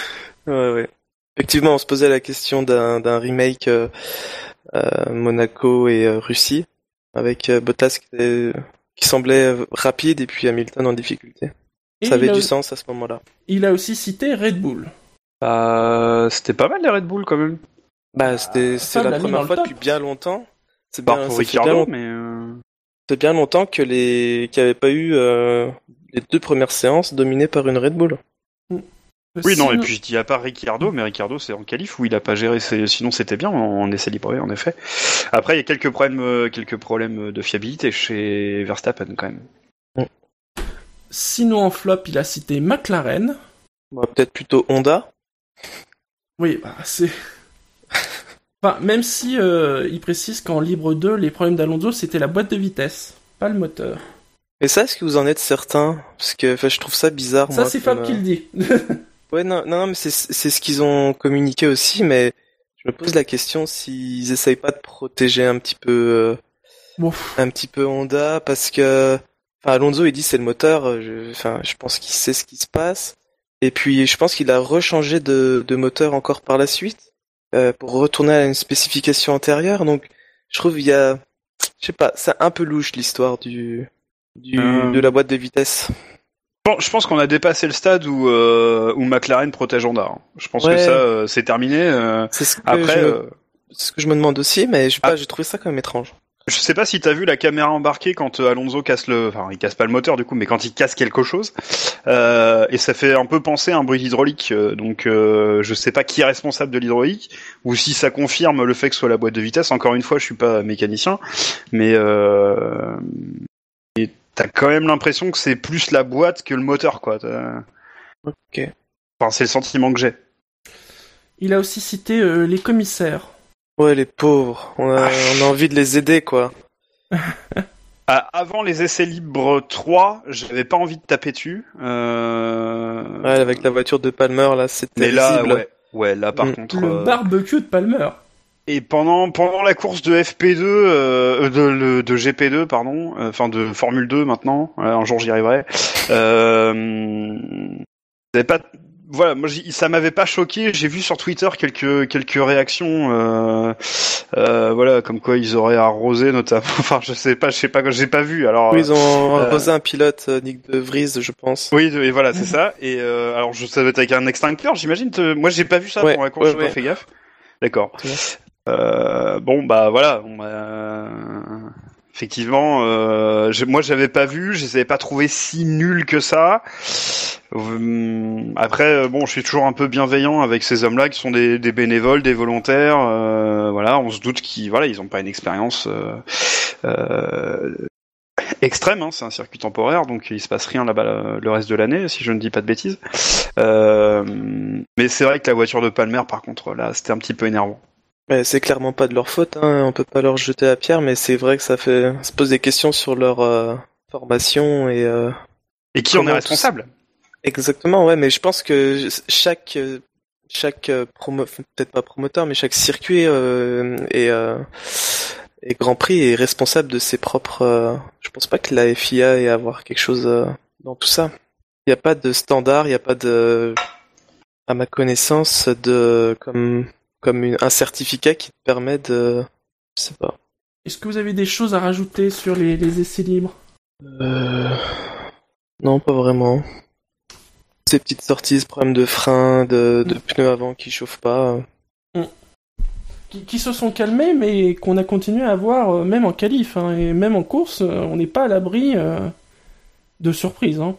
Ouais, ouais. Effectivement, on se posait la question d'un remake euh, euh, Monaco et Russie avec Bottas qui, semblait rapide et puis Hamilton en difficulté. Ça avait du sens à ce moment-là. Il a aussi cité Red Bull. c'était pas mal les Red Bull quand même. Bah, c'était c'est la première fois depuis bien longtemps. C'est bien, pour Ricardo, mais euh... c'est bien longtemps que les qui avait pas eu euh, les deux premières séances dominées par une Red Bull. Mm. Oui, non, et puis je dis à part Ricardo, mais Ricardo c'est en qualif où il a pas géré, sinon c'était bien en essai libre, en effet. Après, il y a quelques problèmes, euh, quelques problèmes de fiabilité chez Verstappen quand même. Mm. Sinon en flop, il a cité McLaren. Bah, peut-être plutôt Honda. Oui, bah, c'est Enfin, même si euh, il précise qu'en libre 2, les problèmes d'Alonso, c'était la boîte de vitesse, pas le moteur. Et ça, est-ce que vous en êtes certain? Parce que je trouve ça bizarre. Ça, c'est Fab qui le dit. ouais, non, non, mais c'est ce qu'ils ont communiqué aussi, mais je me pose la question s'ils essayent pas de protéger un petit peu, euh, un petit peu Honda, parce que, enfin, Alonso, il dit c'est le moteur. Euh, enfin, je, pense qu'il sait ce qui se passe. Et puis, je pense qu'il a rechangé de, de moteur encore par la suite. Euh, pour retourner à une spécification antérieure. Donc, je trouve il y a, je sais pas, c'est un peu louche l'histoire du, du euh. de la boîte de vitesse. Bon, je pense qu'on a dépassé le stade où euh, où McLaren protège Honda. Hein. Je pense que ça c'est terminé. c'est ce que Après, je ce que je me demande aussi, mais je sais pas, ah. j'ai trouvé ça quand même étrange. Je sais pas si t'as vu la caméra embarquée quand euh, Alonso casse le, enfin il casse pas le moteur du coup, mais quand il casse quelque chose, euh, et ça fait un peu penser à un bruit hydraulique. Euh, donc euh, je sais pas qui est responsable de l'hydraulique ou si ça confirme le fait que ce soit la boîte de vitesse. Encore une fois, je suis pas mécanicien, mais euh, t'as quand même l'impression que c'est plus la boîte que le moteur quoi. Ok. Enfin c'est le sentiment que j'ai. Il a aussi cité les commissaires. Ouais, les pauvres. On a, on a envie de les aider, quoi. Ah, avant les essais libres 3, j'avais pas envie de taper dessus. Euh... Ouais, avec la voiture de Palmer, là, c'était. Mais là, ouais, ouais, là, par mm. contre. Le euh, barbecue de Palmer. Et pendant pendant la course de FP2, euh, de, de GP2, pardon, euh, enfin de Formule 2 maintenant, un jour j'y arriverai. Euh, pas voilà, moi ça m'avait pas choqué. J'ai vu sur Twitter quelques quelques réactions, euh, euh, voilà, comme quoi ils auraient arrosé notamment. Enfin, je sais pas, je sais pas, j'ai pas vu. Alors, oui, ils ont euh, arrosé un pilote, euh, Nick de Vries, je pense. Oui, et voilà, c'est ça. Et euh, alors, je, être avec un extincteur, j'imagine. Moi, j'ai pas vu ça pour la course, j'ai pas fait gaffe. D'accord. Euh, bon, bah voilà. On, Effectivement, euh, moi j'avais pas vu, je les avais pas trouvé si nuls que ça. Hum, après, euh, bon, je suis toujours un peu bienveillant avec ces hommes-là qui sont des, bénévoles, des volontaires. Euh, voilà, on se doute qu'ils, voilà, ils ont pas une expérience euh, extrême. Hein, c'est un circuit temporaire, donc il se passe rien là-bas le reste de l'année, si je ne dis pas de bêtises. mais c'est vrai que la voiture de Palmer, par contre, là, c'était un petit peu énervant c'est clairement pas de leur faute, hein. on peut pas leur jeter la pierre, mais c'est vrai que ça fait se pose des questions sur leur euh, formation et euh, et qui en est responsable? Exactement, ouais, mais je pense que chaque chaque promo peut-être pas promoteur, mais chaque circuit euh, et, et Grand Prix est responsable de ses propres. je pense pas que la FIA ait à avoir quelque chose dans tout ça. Il n'y a pas de standard, il n'y a pas de, à ma connaissance, de comme comme un certificat qui te permet de... Je sais pas. Est-ce que vous avez des choses à rajouter sur les, essais libres? Euh... Non, pas vraiment. Ces petites sorties, ce problème de frein, de, de pneus avant qui chauffent pas. Mm. Qui, se sont calmés, mais qu'on a continué à avoir euh, même en qualif hein, et même en course, euh, on n'est pas à l'abri euh, de surprises. Hein.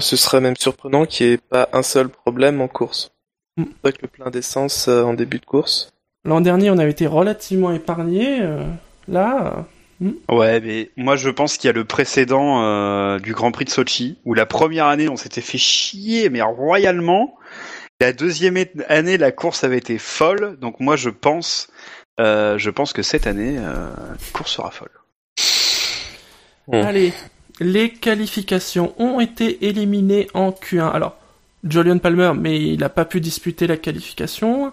Ce serait même surprenant qu'il n'y ait pas un seul problème en course. Avec le plein d'essence euh, en début de course. L'an dernier, on avait été relativement épargné. Euh, là. Euh, hmm. Ouais, mais moi je pense qu'il y a le précédent du Grand Prix de Sochi où la première année on s'était fait chier mais royalement. La deuxième année la course avait été folle, donc moi je pense, je pense que cette année la course sera folle. Allez, les qualifications ont été éliminées en Q1. Alors, Julian Palmer, mais il n'a pas pu disputer la qualification.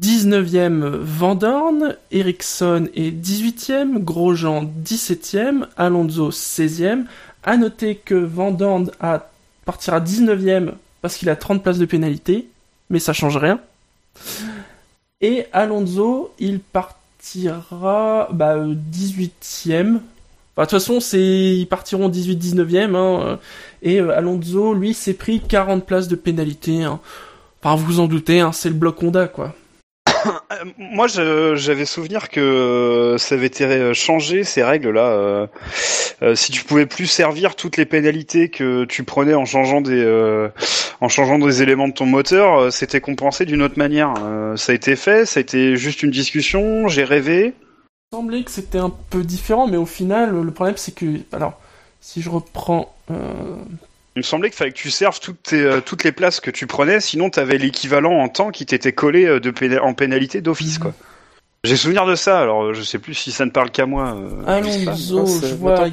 19e Vandorn, Ericsson est 18e, Grosjean 17e, Alonso 16e. À noter que Vandorn a, partira 19e parce qu'il a 30 places de pénalité, mais ça change rien. Et Alonso, il partira bah, 18e bah, de toute façon, ils partiront 18-19e. Hein, euh, et euh, Alonso, lui, s'est pris 40 places de pénalité. Hein. Enfin, vous en doutez, hein, c'est le bloc Honda, quoi. Euh, moi, j'avais souvenir que ça avait été changé ces règles-là. si tu pouvais plus servir toutes les pénalités que tu prenais en changeant des en changeant des éléments de ton moteur, c'était compensé d'une autre manière. ça a été fait, ça a été juste une discussion. J'ai rêvé semblait que c'était un peu différent, mais au final, le problème c'est que, alors, si je reprends. Euh, Il me semblait qu'il fallait que tu serves toutes, euh, toutes les places que tu prenais, sinon tu avais l'équivalent en temps qui t'était collé euh, de en pénalité d'office, quoi. J'ai souvenir de ça, alors je sais plus si ça ne parle qu'à moi. Alonso, je vois,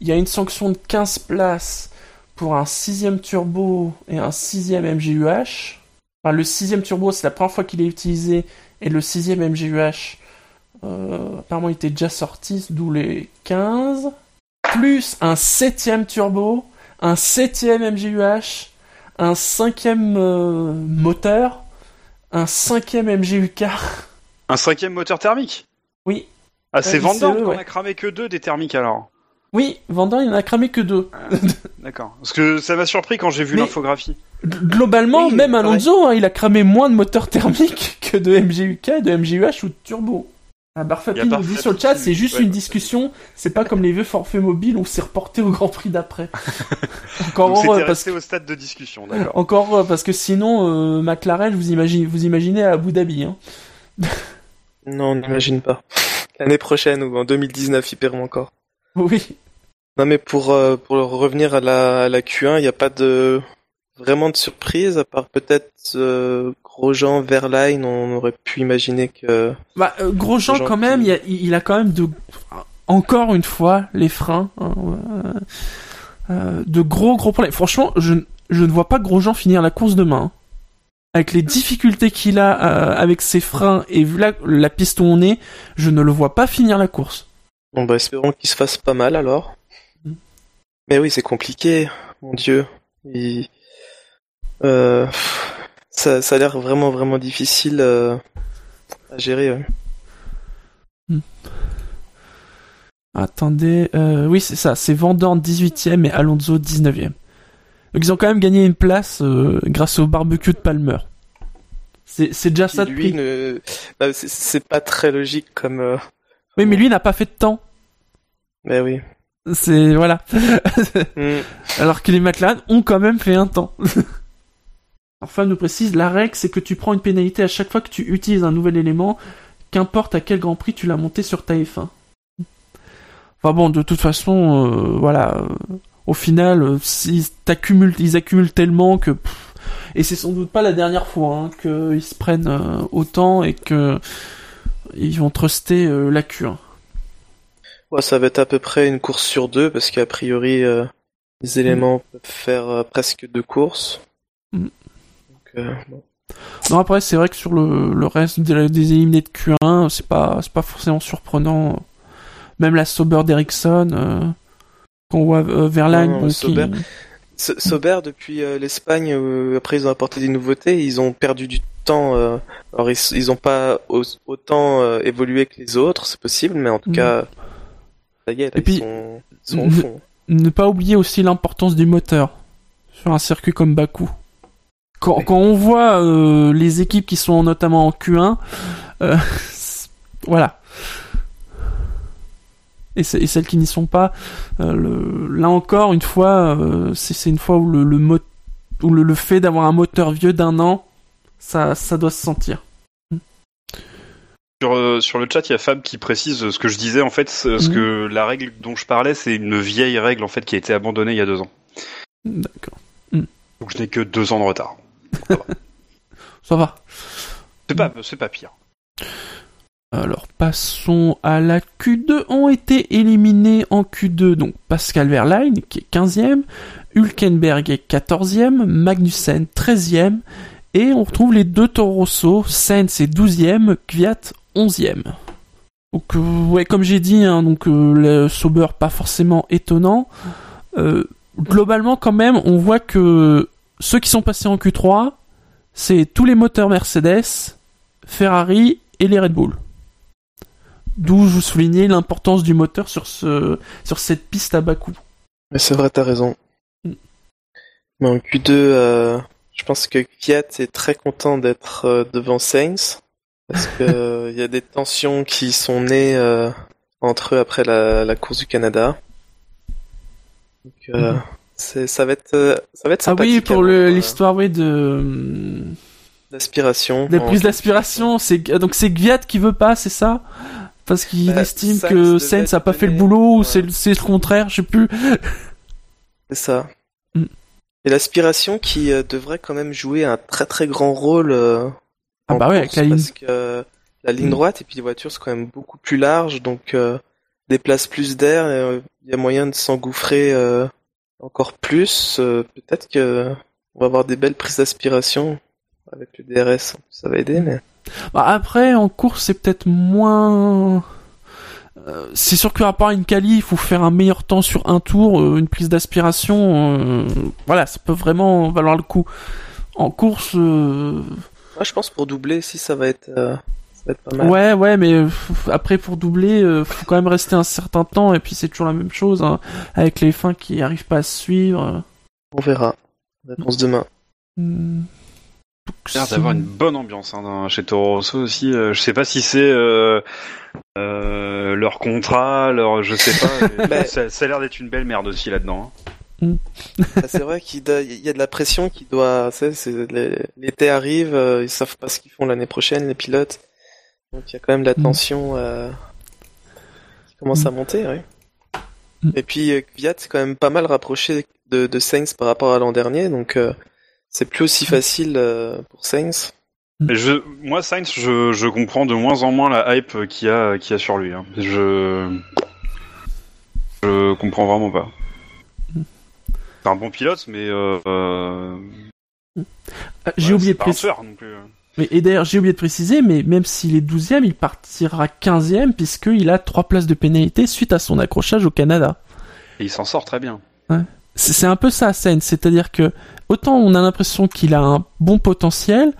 il, y a une sanction de 15 places pour un sixième turbo et un sixième MGUH. Enfin, le sixième turbo, c'est la première fois qu'il est utilisé, et le sixième MGUH, euh, apparemment, il était déjà sorti, d'où les 15. Plus un septième turbo, un septième MGUH, un cinquième euh, moteur, un cinquième MGUK. Un cinquième moteur thermique? Oui. Ah, c'est Vendant qu'on a cramé que deux des thermiques alors Oui, Vendant, il en a cramé que deux. Ah, d'accord. Parce que ça m'a surpris quand j'ai vu l'infographie. Globalement, même Alonso, hein, il a cramé moins de moteurs thermiques que de MGUK, de MGUH ou de turbo. Ah, Barfapi nous dit sur le chat, c'est juste une discussion, c'est pas comme les vieux forfaits mobiles où c'est reporté au Grand Prix d'après. Encore heureux parce que au stade de discussion, d'accord. Encore parce que sinon euh, McLaren, vous imaginez, vous imaginez à Abu Dhabi. Hein. non, on n'imagine pas. L'année prochaine ou en 2019, il perd encore. Oui. Non mais pour euh, pour revenir à la, à la Q1, il n'y a pas de vraiment de surprise, à part peut-être euh, Grosjean, Verline, on aurait pu imaginer que... Bah, euh, Grosjean, quand même, il, a, il, a, quand même de... Encore une fois, les freins. Hein, euh, de gros, gros problèmes. Franchement, je, je ne vois pas Grosjean finir la course demain. Hein. Avec les difficultés qu'il a euh, avec ses freins et vu la, la piste où on est, je ne le vois pas finir la course. Bon bah espérons qu'il se fasse pas mal alors. Mm. Mais oui, c'est compliqué, mon dieu. Il... Euh, ça, ça a l'air vraiment vraiment difficile euh, à gérer. Hmm. Attendez, euh, oui c'est ça, c'est Vendorn 18ème et Alonso 19ème. Donc ils ont quand même gagné une place euh, grâce au barbecue de Palmer. C'est déjà ça de lui, bah, c'est pas très logique comme. Oui, mais lui n'a pas fait de temps. Mais oui. C'est voilà. Mm. Alors que les McLaren ont quand même fait un temps. Enfin, nous précise, la règle, c'est que tu prends une pénalité à chaque fois que tu utilises un nouvel élément, qu'importe à quel Grand Prix tu l'as monté sur ta F1. Enfin bon, de toute façon, euh, voilà. euh, au final, euh, ils accumulent tellement que... pff, et c'est sans doute pas la dernière fois hein, qu'ils se prennent autant et que ils vont truster la Q1. Ouais, ça va être à peu près une course sur deux parce qu'a priori les éléments peuvent faire presque deux courses. Mm. Euh, bon. Non, après, c'est vrai que sur le, le reste des, des éliminés de Q1, c'est pas, c'est pas forcément surprenant. Même la Sauber d'Ericsson, euh, qu'on voit euh, Verlaine, Non, qui- Sauber. Depuis euh, l'Espagne, après ils ont apporté des nouveautés, ils ont perdu du temps. alors ils, ils ont pas au- autant évolué que les autres, c'est possible, mais en tout Mhm. cas, ça y est, là, Et ils, puis- sont, ils sont au fond. ne pas oublier aussi l'importance du moteur sur un circuit comme Bakou. Quand, quand on voit euh, les équipes qui sont notamment en Q1, euh, voilà. Et, celles qui n'y sont pas, euh, le- là encore, une fois, euh, c'est une fois où le, le, mo- où le, le fait d'avoir un moteur vieux d'un an, ça, ça doit se sentir. Sur, euh, sur le chat, il y a Fab qui précise ce que je disais en fait, ce ce Mhm. que la règle dont je parlais, c'est une vieille règle en fait qui a été abandonnée il y a deux ans. D'accord. Donc je n'ai que deux ans de retard. Ça va. C'est pas, c'est pas pire. Alors passons à la Q2. Ont été éliminés en Q2 donc Pascal Verlaine qui est 15e, Hülkenberg est 14e, Magnussen 13e et on retrouve les deux Toro Rosso, Sainz est 12e, Kvyat 11e. Donc euh, ouais comme j'ai dit hein, donc euh, le Sauber pas forcément étonnant. Euh, globalement quand même on voit que ceux qui sont passés en Q3 c'est tous les moteurs Mercedes, Ferrari et les Red Bull. D'où je vous soulignais l'importance du moteur sur, ce, sur cette piste à bas coût. Mais c'est vrai, t'as raison. Mm. Mais en Q2, euh, je pense que Fiat est très content d'être euh, devant Sainz parce que euh, y a des tensions qui sont nées euh, entre eux après la, la course du Canada. Donc, euh, Mhm. C'est ça va être euh, ça va être Ah oui, pour à le- euh, l'histoire oui, de d'aspiration. des En- prises d'aspiration. C'est donc c'est Gviat qui veut pas, c'est ça? Parce qu'il Bah, estime que Sainz a pas fait le boulot ou c'est c'est le contraire, je sais plus. C'est ça. Mm. Et l'aspiration qui euh, devrait quand même jouer un très très grand rôle. euh, Ah bah ouais, avec la ligne. Parce que euh, la ligne Mm. droite et puis les voitures sont quand même beaucoup plus larges, donc euh, déplace plus d'air. euh, Il y a moyen de s'engouffrer euh, encore plus. euh, Peut-être que on va avoir des belles prises d'aspiration avec le DRS. Ça va aider, mais Bah, après, en course, c'est peut-être moins. Euh, c'est sûr que par rapport à une quali, il faut faire un meilleur temps sur un tour, euh, une prise d'aspiration. euh, voilà, ça peut vraiment valoir le coup. En course, euh, moi je pense pour doubler, si ça va être, euh, être pas mal. ouais, ouais, mais après pour doubler, euh, faut quand même rester un certain temps. Et puis c'est toujours la même chose hein, avec les fins qui arrivent pas à se suivre. On verra. Réponse demain. Hmm. Ça a l'air d'avoir une bonne ambiance hein, dans- chez Toro Rosso aussi. Euh, je sais pas si c'est euh, euh, leur contrat, leur je sais pas. mais ça, ça a l'air d'être une belle merde aussi là-dedans. hein. Ah, c'est vrai qu'il y a de la pression qui doit. L'été arrive, euh, ils savent pas ce qu'ils font l'année prochaine, les pilotes. Donc il y a quand même de la Mm. tension euh, qui commence Mm. à monter, oui. Mm. Et puis euh, Kvyat c'est quand même pas mal rapproché de, de Sainz par rapport à l'an dernier, donc euh, c'est plus aussi Mm. facile euh, pour Sainz. Mm. Je, moi Sainz, je, je comprends de moins en moins la hype qu'il y a, qu'il y a sur lui. hein. Je, je comprends vraiment pas. C'est un bon pilote, mais euh, euh, J'ai ouais, oublié c'est de préciser. Mais, et d'ailleurs, j'ai oublié de préciser, mais même s'il est 12ème, il partira 15ème puisqu'il a trois places de pénalité suite à son accrochage au Canada. Et il s'en sort très bien. C'est c'est un peu ça, Sainz. C'est-à-dire que autant on a l'impression qu'il a un bon potentiel,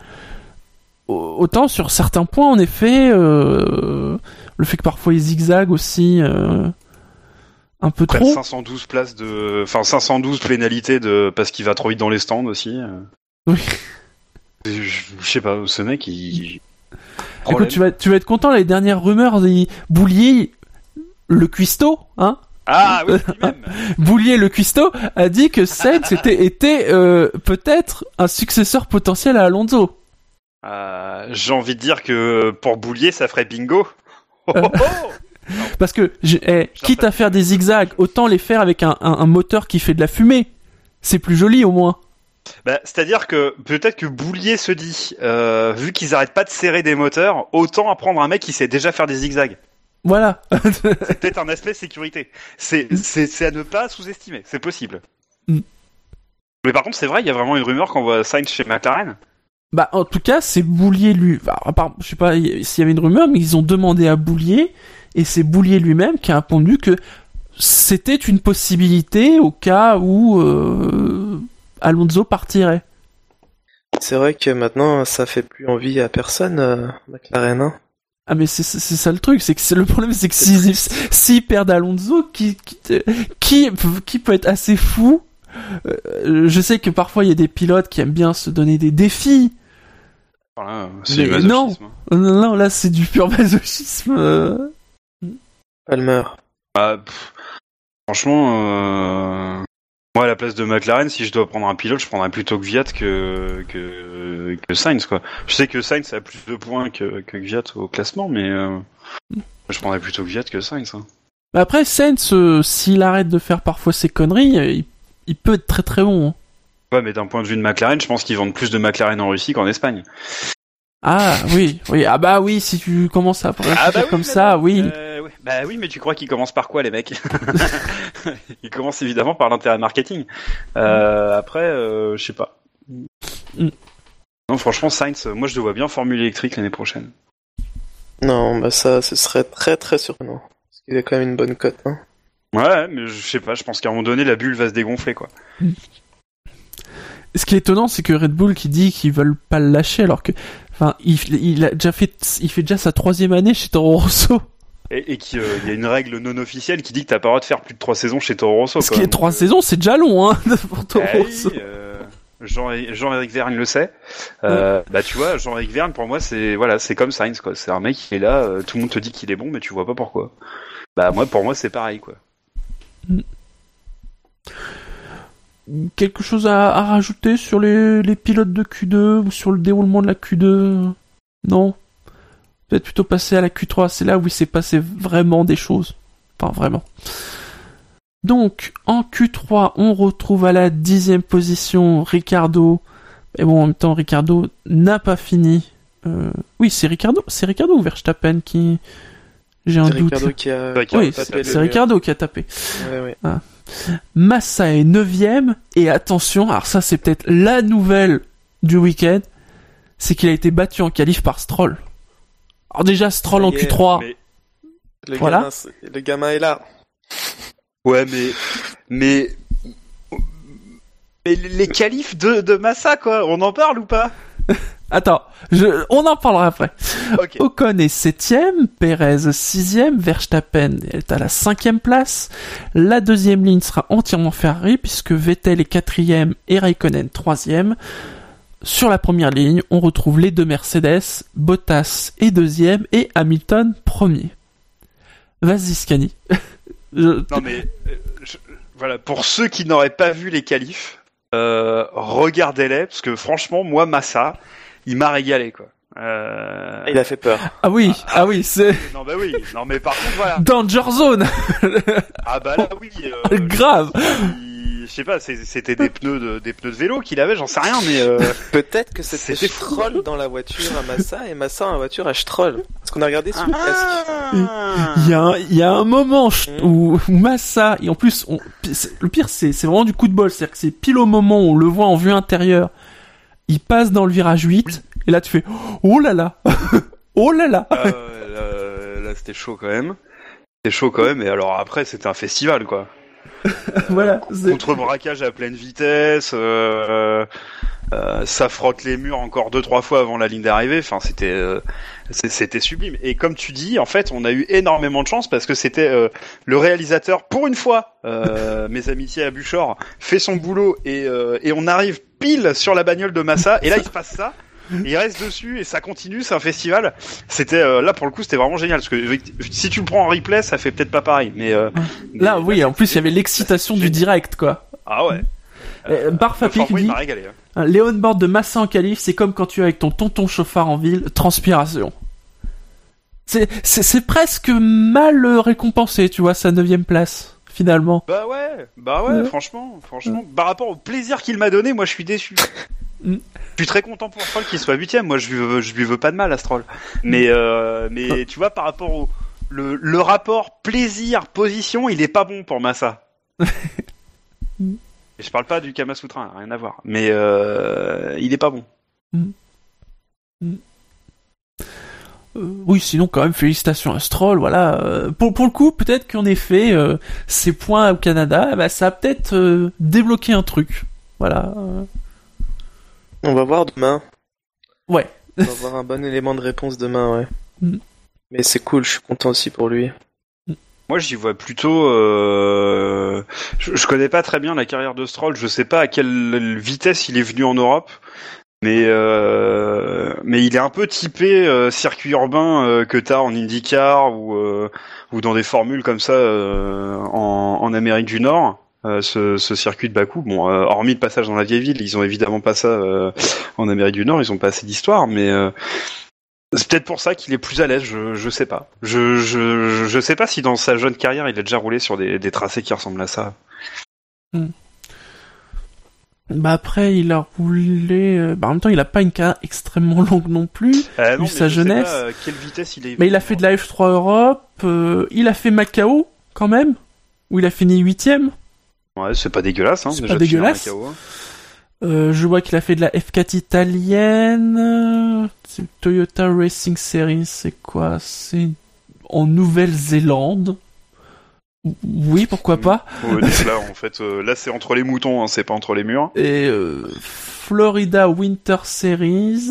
au- autant sur certains points, en effet, euh, le fait que parfois il zigzague aussi euh, un peu Après trop. 512 places de, enfin 512 pénalités de parce qu'il va trop vite dans les stands aussi. euh. Oui. Je, sais pas, ce mec, il. Écoute, tu vas, tu vas être content, les dernières rumeurs, Boulier, le cuistot, hein Ah oui. Boulier le cuistot a dit que Sainz était, était euh, peut-être un successeur potentiel à Alonso. Euh, J'ai envie de dire que pour Boulier, ça ferait bingo. Oh, oh, oh Parce que, je- eh, quitte à faire des zigzags, autant les faire avec un, un- un moteur qui fait de la fumée. C'est plus joli au moins. Bah, C'est-à-dire que peut-être que Boulier se dit, euh, vu qu'ils arrêtent pas de serrer des moteurs, autant apprendre un mec qui sait déjà faire des zigzags. Voilà. C'est peut-être un aspect sécurité. C'est à ne pas sous-estimer. C'est possible. Mm. Mais par contre, c'est vrai, il y a vraiment une rumeur qu'on voit Sainz chez McLaren. bah, en tout cas, c'est Boulier lui. Bah, je sais pas s'il y avait une rumeur, mais ils ont demandé à Boulier, et c'est Boulier lui-même qui a répondu que c'était une possibilité au cas où euh, Alonso partirait. C'est vrai que maintenant, ça fait plus envie à personne, euh, McLaren. Hein. Ah mais c'est ça le truc, c'est que c'est le problème, c'est que s'ils s'ils perdent Alonso, qui qui, qui qui peut être assez fou? Euh, je sais que parfois il y a des pilotes qui aiment bien se donner des défis. Voilà, c'est du masochisme, Non, non, là c'est du pur masochisme. Palmer. Bah, pff, franchement, euh... moi à la place de McLaren, si je dois prendre un pilote, je prendrais plutôt Gviat que que que Sainz quoi. Je sais que Sainz a plus de points que que Gviat au classement, mais euh... je prendrais plutôt Gviat que Sainz. Hein. Mais Après Sainz, euh, s'il arrête de faire parfois ses conneries, euh, il, il peut être très très bon. hein. Ouais, mais d'un point de vue de McLaren, je pense qu'ils vendent plus de McLaren en Russie qu'en Espagne. Ah oui, oui, ah bah oui, si tu commences à réfléchir comme ça, oui. Euh, ouais. Bah oui, mais tu crois qu'ils commencent par quoi les mecs Ils commencent évidemment par l'intérêt marketing. Euh, après, euh, je sais pas. Mm. Non, franchement, Sainz, euh, moi je le vois bien Formule électrique l'année prochaine. Non, bah ça, ce serait très très surprenant. Parce qu'il a quand même une bonne cote. Hein. Ouais, mais je sais pas, je pense qu'à un moment donné, la bulle va se dégonfler, quoi. Ce qui est étonnant, c'est que Red Bull qui dit qu'ils veulent pas le lâcher, alors que, enfin, il, il a déjà fait, il fait déjà sa troisième année chez Toro Rosso. Et, et qu'il y a une règle non officielle qui dit que t'as pas le droit de faire plus de trois saisons chez Toro Rosso. Ce qui est trois Donc, euh, saisons, c'est déjà long, hein, pour Toro eh Rosso. oui, euh, Jean- Jean-Éric Verne le sait. Euh, Bah tu vois, Jean-Éric Verne pour moi c'est voilà, c'est comme Sainz quoi. C'est un mec qui est là, euh, tout le monde te dit qu'il est bon, mais tu vois pas pourquoi. Bah moi pour moi c'est pareil quoi. Quelque chose à, à rajouter sur les, les pilotes de Q2 ou sur le déroulement de la Q2 Non? Peut-être plutôt passer à la Q3, c'est là où il s'est passé vraiment des choses. Enfin, vraiment. Donc, en Q3, on retrouve à la dixième position Ricardo. Mais bon, en même temps, Ricardo n'a pas fini. Euh, Oui, c'est Ricardo, c'est Ricardo ou Verstappen qui... J'ai un C'est doute. Ricardo qui a, Oui, tapé c'est. Ricardo qui a tapé. Ouais, ouais. Massa est neuvième et attention, alors ça c'est peut-être la nouvelle du week-end, c'est qu'il a été battu en qualif par Stroll. Alors déjà Stroll en Ça y est, Q3, Mais Le, Voilà. gamin, le gamin est là. ouais mais mais mais les qualifs de de Massa quoi, on en parle ou pas? Attends, je... on en parlera après. Ok. Ocon est septième, Perez sixième, Verstappen est à la cinquième place. La deuxième ligne sera entièrement Ferrari puisque Vettel est quatrième et Raikkonen troisième. Sur la première ligne, on retrouve les deux Mercedes, Bottas est deuxième et Hamilton premier. Vas-y Scani. Je- Non mais euh, je- voilà, pour ceux qui n'auraient pas vu les qualifs, euh, regardez-les parce que franchement moi Massa, il m'a régalé quoi. Euh... Il a fait peur. Ah oui, ah oui, c'est Non bah oui, non mais par contre voilà. Danger Zone, Ah bah là oui. euh, grave. Je sais pas, c'était des pneus de des pneus de vélo qu'il avait, j'en sais rien mais euh, Peut-être que c'était. Stroll dans la voiture à Massa et Massa dans la voiture à Stroll. Parce qu'on a regardé sur le casque. Ah. Il y a, un- il y a un moment ch- où, Massa, et en plus, on- le pire, c'est c'est vraiment du coup de bol, c'est-à-dire que c'est pile au moment où on le voit en vue intérieure, il passe dans le virage 8, et là tu fais, oh là là, oh là là. Ah là, là, c'était chaud quand même. C'était chaud quand même et alors après c'était un festival quoi. voilà. Contre braquage à pleine vitesse, euh, euh, ça frotte les murs encore deux trois fois avant la ligne d'arrivée. Enfin, c'était euh, c'était sublime. Et comme tu dis, en fait, on a eu énormément de chance parce que c'était euh, le réalisateur pour une fois. euh, mes amitiés à Buchor fait son boulot et euh, et on arrive pile sur la bagnole de Massa et là il se passe ça. Il reste dessus et ça continue, c'est un festival. C'était euh, là pour le coup, c'était vraiment génial parce que si tu le prends en replay, ça fait peut-être pas pareil, mais, euh, là, oui, en plus il y avait l'excitation du direct, quoi. Ah ouais. Euh, Barfapi dit hein. Léon Board de Massa en qualif, c'est comme quand tu es avec ton tonton chauffard en ville, transpiration. C'est, c'est, presque mal récompensé, tu vois, sa neuvième place, finalement. Bah ouais, bah ouais, franchement, franchement, par rapport au plaisir qu'il m'a donné, moi je suis déçu. Mm. Je suis très content pour Stroll qu'il soit huitième. Moi, je lui veux, je lui veux pas de mal à Stroll. Mais, euh, mais tu vois, par rapport au le, le rapport plaisir position, il est pas bon pour Massa. Et je parle pas du Kamasutra, rien à voir. Mais euh, il est pas bon. Mm. Mm. Euh, oui, sinon quand même félicitations à Stroll, voilà. Euh, pour, pour le coup, peut-être qu'en effet, ces points au Canada, bah, ça a peut-être débloqué un truc. Voilà. On va voir demain. Ouais. On va avoir un bon élément de réponse demain, ouais. Mm. Mais c'est cool, je suis content aussi pour lui. Moi, j'y vois plutôt. Euh... Je, je, connais pas très bien la carrière de Stroll. Je sais pas à quelle vitesse il est venu en Europe, mais euh... mais il est un peu typé euh, circuit urbain euh, que t'as en IndyCar ou euh, ou dans des formules comme ça en, en Amérique du Nord. Ce, ce, circuit de Bakou, bon, hormis le passage dans la vieille ville, ils ont évidemment pas ça en Amérique du Nord, ils ont pas assez d'histoire, mais c'est peut-être pour ça qu'il est plus à l'aise, je, je sais pas. Je, je, je sais pas si dans sa jeune carrière il a déjà roulé sur des, des tracés qui ressemblent à ça. Hmm. Bah après il a roulé. Euh, bah en même temps il a pas une carrière extrêmement longue non plus. Euh, vu sa jeunesse. Pas, quelle vitesse il est. Mais il a fait de la F3 Europe. Euh, il a fait Macao quand même, où il a fini huitième. Ouais c'est pas dégueulasse hein. C'est pas dégueulasse. Hein. Euh, je vois qu'il a fait de la F4 italienne. Toyota Racing Series, c'est quoi? C'est en Nouvelle-Zélande. Oui, pourquoi pas? là, en fait, euh, là c'est entre les moutons, hein, c'est pas entre les murs. Et euh, Florida Winter Series.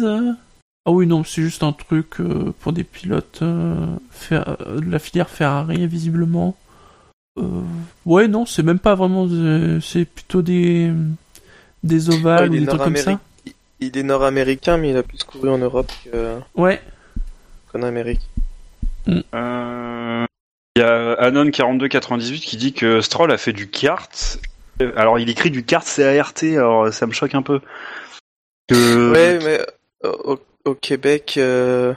Ah oui, non, c'est juste un truc pour des pilotes de la filière Ferrari, visiblement. Ouais, non, c'est même pas vraiment. C'est plutôt des des ovales ou des trucs comme ça Il est nord-américain, mais il a plus couru en Europe ouais. qu'en Amérique. Mm. Euh, il y a Anon4298 qui dit que Stroll a fait du kart. Alors il écrit du kart CART, alors ça me choque un peu. Ouais, mais euh, au, Québec, euh,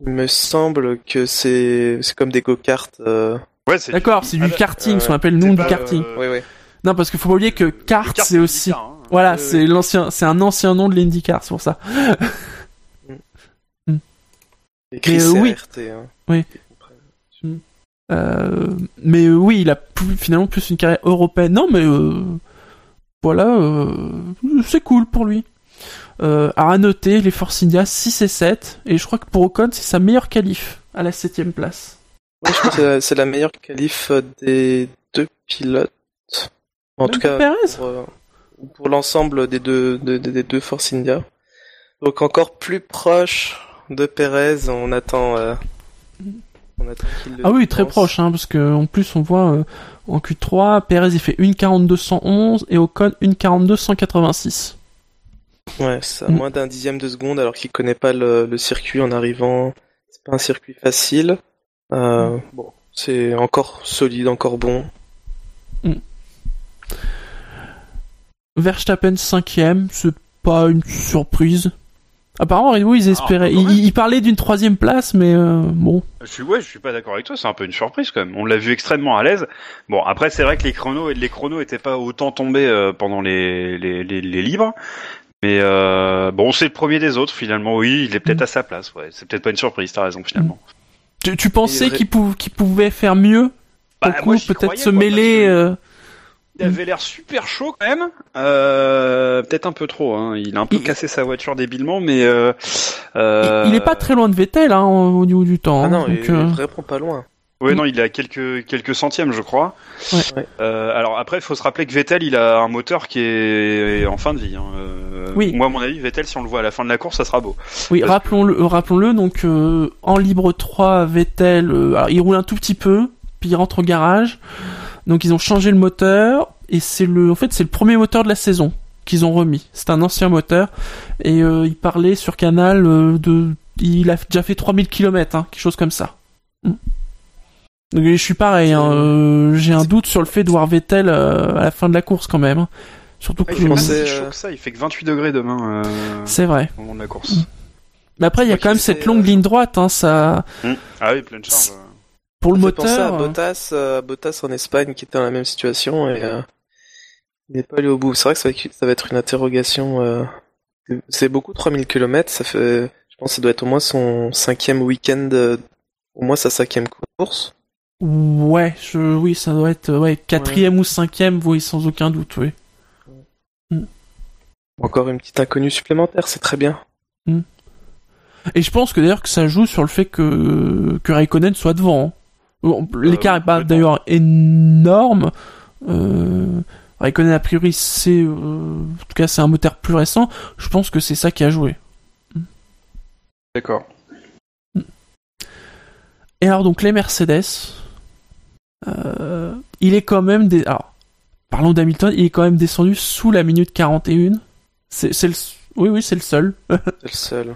il me semble que c'est comme des go-karts. Ouais, D'accord, c'est du karting, ce qu'on appelle nous du karting. Oui, oui. Non, parce qu'il faut pas oublier que kart, c'est aussi. Hein. Voilà, c'est l'ancien, c'est un ancien nom de l'IndyCar, c'est pour ça. mm. Écrit euh, oui. Hein. Oui. Mm. Euh, mais euh, oui, il a finalement plus une carrière européenne. Non, mais euh, voilà, euh, c'est cool pour lui. à noter, les Force India 6 et 7, et je crois que pour Ocon, c'est sa meilleure qualif à la 7 place. Je crois que c'est la meilleure qualif des deux pilotes. En tout cas, pour, pour l'ensemble des deux, des deux Force India. Donc encore plus proche de Perez, on attend. Euh, on attend ah oui, très proche, hein, parce que en plus on voit euh, en Q3, Perez il fait une 42-111 et Ocon une 42-186. Ouais, c'est à mm. moins d'un dixième de seconde alors qu'il connaît pas le, le, circuit en arrivant. C'est pas un circuit facile. Euh, mm. Bon, c'est encore solide, encore bon. Mm. Verstappen cinquième, c'est pas une surprise. Apparemment, oui, ils ah, espéraient. ils, parlaient d'une troisième place, mais euh, bon. Je suis, ouais, je suis pas d'accord avec toi. C'est un peu une surprise quand même. On l'a vu extrêmement à l'aise. Bon, après, c'est vrai que les chronos, les chronos étaient pas autant tombés euh, pendant les, les, les, les livres. Mais euh, bon, c'est le premier des autres finalement. Oui, il est peut-être mm. à sa place. Ouais, c'est peut-être pas une surprise. T'as raison finalement. Tu, tu pensais qu'il pouvait faire mieux bah, peut-être se mêler. Euh, il avait l'air super chaud quand même. Euh, Peut-être un peu trop. Hein. Il a un peu cassé sa voiture débilement, mais euh, euh... Il, est pas très loin de Vettel hein, au niveau du temps. Ah non, donc, il est euh, vraiment pas loin. Oui, non, il a quelques quelques centièmes, je crois. Ouais. Euh, alors après, il faut se rappeler que Vettel, il a un moteur qui est en fin de vie. Hein. Euh, oui. Moi, à mon avis, Vettel, si on le voit à la fin de la course, ça sera beau. Oui, rappelons-le, rappelons-le. Donc, en libre 3, Vettel, alors, il roule un tout petit peu, puis il rentre au garage. Donc ils ont changé le moteur et c'est le, en fait, c'est le premier moteur de la saison qu'ils ont remis. C'est un ancien moteur et il parlait sur Canal de, il a déjà fait 3000 km, hein, quelque chose comme ça. Mm. Donc je suis pareil, hein, j'ai un doute sur le fait de voir Vettel à la fin de la course quand même. Hein. Surtout que, il fait chaud que ça, il fait que 28 degrés demain. c'est vrai. Au moment de la course. Mm. Mais après, il y a quand même cette longue ligne droite, hein, ça. Hmm. Ah oui, plein de charge. Pour le moteur. à euh. Bottas, euh, Bottas en Espagne qui était dans la même situation et euh, il n'est pas allé au bout. C'est vrai que ça va, être une interrogation. C'est beaucoup 3000 km, ça fait, je pense, que ça doit être au moins son cinquième week-end, au moins sa cinquième course. Ouais, je, oui, ça doit être ouais quatrième ou cinquième, oui, sans aucun doute, oui. Hmm. Encore une petite inconnue supplémentaire, c'est très bien. Hmm. Et je pense que d'ailleurs que ça joue sur le fait que, que Raikkonen soit devant. Hein. L'écart est pas d'ailleurs énorme. Euh, Raikkonen a priori c'est, euh, en tout cas c'est un moteur plus récent. Je pense que c'est ça qui a joué. D'accord. Et alors donc les Mercedes, euh, il est quand même des, alors parlons d'Hamilton, il est quand même descendu sous la minute 41. C'est, c'est le, oui oui c'est le seul. c'est le seul.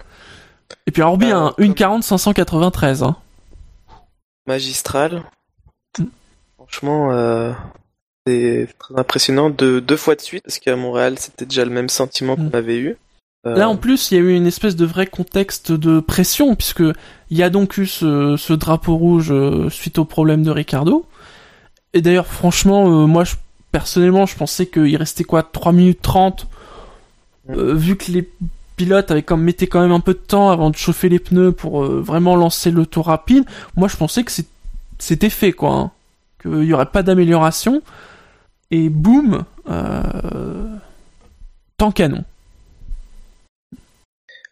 Et puis bien, euh, une 40 593. Hein. Magistral. Mm. Franchement, euh, c'est très impressionnant de deux fois de suite parce qu'à Montréal c'était déjà le même sentiment qu'on mm. avait eu. Euh, Là en plus il y a eu une espèce de vrai contexte de pression puisque il y a donc eu ce, drapeau rouge suite au problème de Ricardo. Et d'ailleurs franchement moi je, personnellement je pensais qu'il restait quoi 3 minutes 30 mm. vu que les pilote avait comme mettait quand même un peu de temps avant de chauffer les pneus pour euh, vraiment lancer le tour rapide. Moi, je pensais que c'était fait, quoi. Hein. Qu'il y aurait pas d'amélioration. Et boum, euh... tant canon.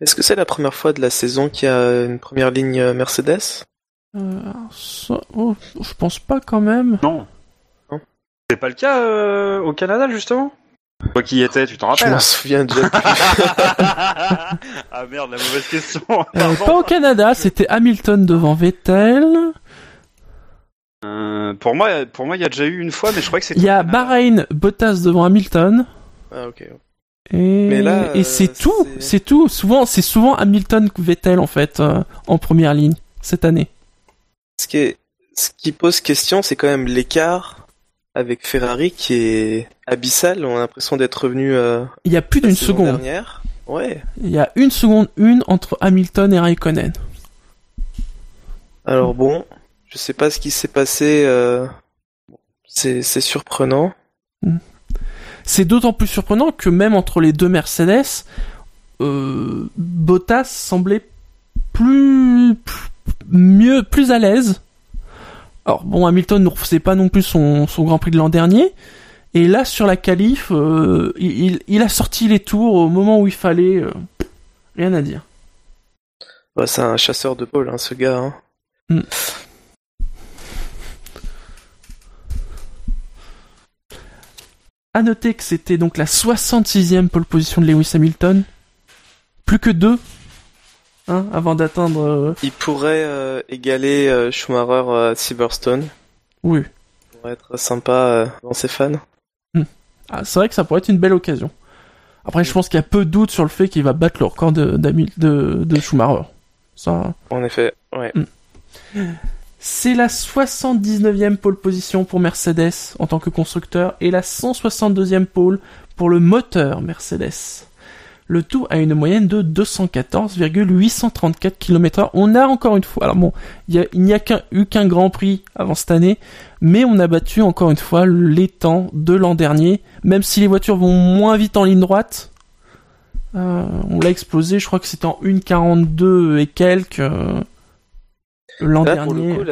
Est-ce que c'est la première fois de la saison qu'il y a une première ligne euh, Mercedes? Euh, oh, Je pense pas quand même. Non. non. C'est pas le cas au Canada justement? Toi qui y étais, tu t'en rappelles Je m'en souviens déjà. ah merde, la mauvaise question. Euh, pas au Canada, c'était Hamilton devant Vettel. Euh, pour moi, pour moi, il y a déjà eu une fois, mais je crois que c'était. Il y a Bahreïn, Bottas devant Hamilton. Ah ok. Et, mais là, et c'est euh, tout, c'est tout. Souvent, c'est souvent Hamilton Vettel en fait euh, en première ligne cette année. Ce qui est, ce qui pose question, c'est quand même l'écart avec Ferrari qui est abyssal. On a l'impression d'être revenu. Euh, il y a plus d'une seconde. Dernière. Ouais. Il y a une seconde une entre Hamilton et Raikkonen. Alors bon, je sais pas ce qui s'est passé. Euh... C'est surprenant. Hmm. C'est d'autant plus surprenant que même entre les deux Mercedes, euh, Bottas semblait plus, plus mieux, plus à l'aise alors bon, Hamilton ne refaisait pas non plus son, Grand Prix de l'an dernier. Et là, sur la qualif, euh, il, a sorti les tours au moment où il fallait. Euh, rien à dire. Bah, c'est un chasseur de pôle, hein, ce gars. Hein. Hmm. À noter que c'était donc la 66e pole position de Lewis Hamilton. Plus que deux Hein, avant d'atteindre. Euh, il pourrait euh, égaler euh, Schumacher à Silverstone. Oui. Ça pourrait être sympa dans ses fans. Hmm. Ah, c'est vrai que ça pourrait être une belle occasion. Après, je pense qu'il y a peu de doute sur le fait qu'il va battre le record de, de, de, Schumacher. Ça... En effet, ouais. Hmm. C'est la 79e pole position pour Mercedes en tant que constructeur et la 162e pole pour le moteur Mercedes le tout à une moyenne de 214,834 km/h. On a encore une fois, alors bon, il n'y a, eu qu'un Grand Prix avant cette année, mais on a battu encore une fois les temps de l'an dernier, même si les voitures vont moins vite en ligne droite. Euh, on l'a explosé, je crois que c'était en 1,42 et quelques. Euh, l'an dernier. Pour le coup,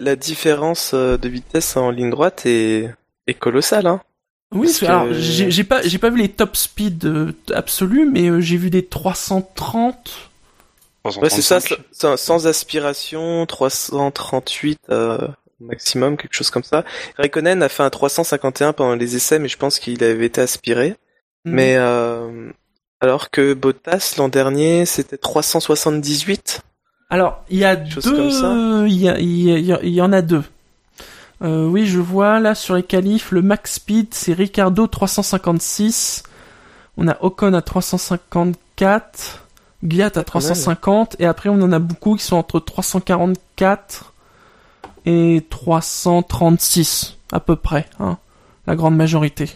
la, différence euh, de vitesse en ligne droite est, est colossale. Hein. Oui, alors j'ai pas j'ai pas vu les top speed euh, absolus, mais euh, j'ai vu des 330. Ouais, c'est ça, sans aspiration, 338 euh, maximum, quelque chose comme ça. Raikkonen a fait un 351 pendant les essais, mais je pense qu'il avait été aspiré. Mhm. Mais alors que Bottas l'an dernier, c'était 378. Alors il y a deux, il y, il y en a deux. Euh, oui, je vois là sur les qualifs, le max speed c'est Ricardo 356 On a Ocon à 354, Gviat à 350, et après on en a beaucoup qui sont entre 344 et 336 à peu près, hein, la grande majorité.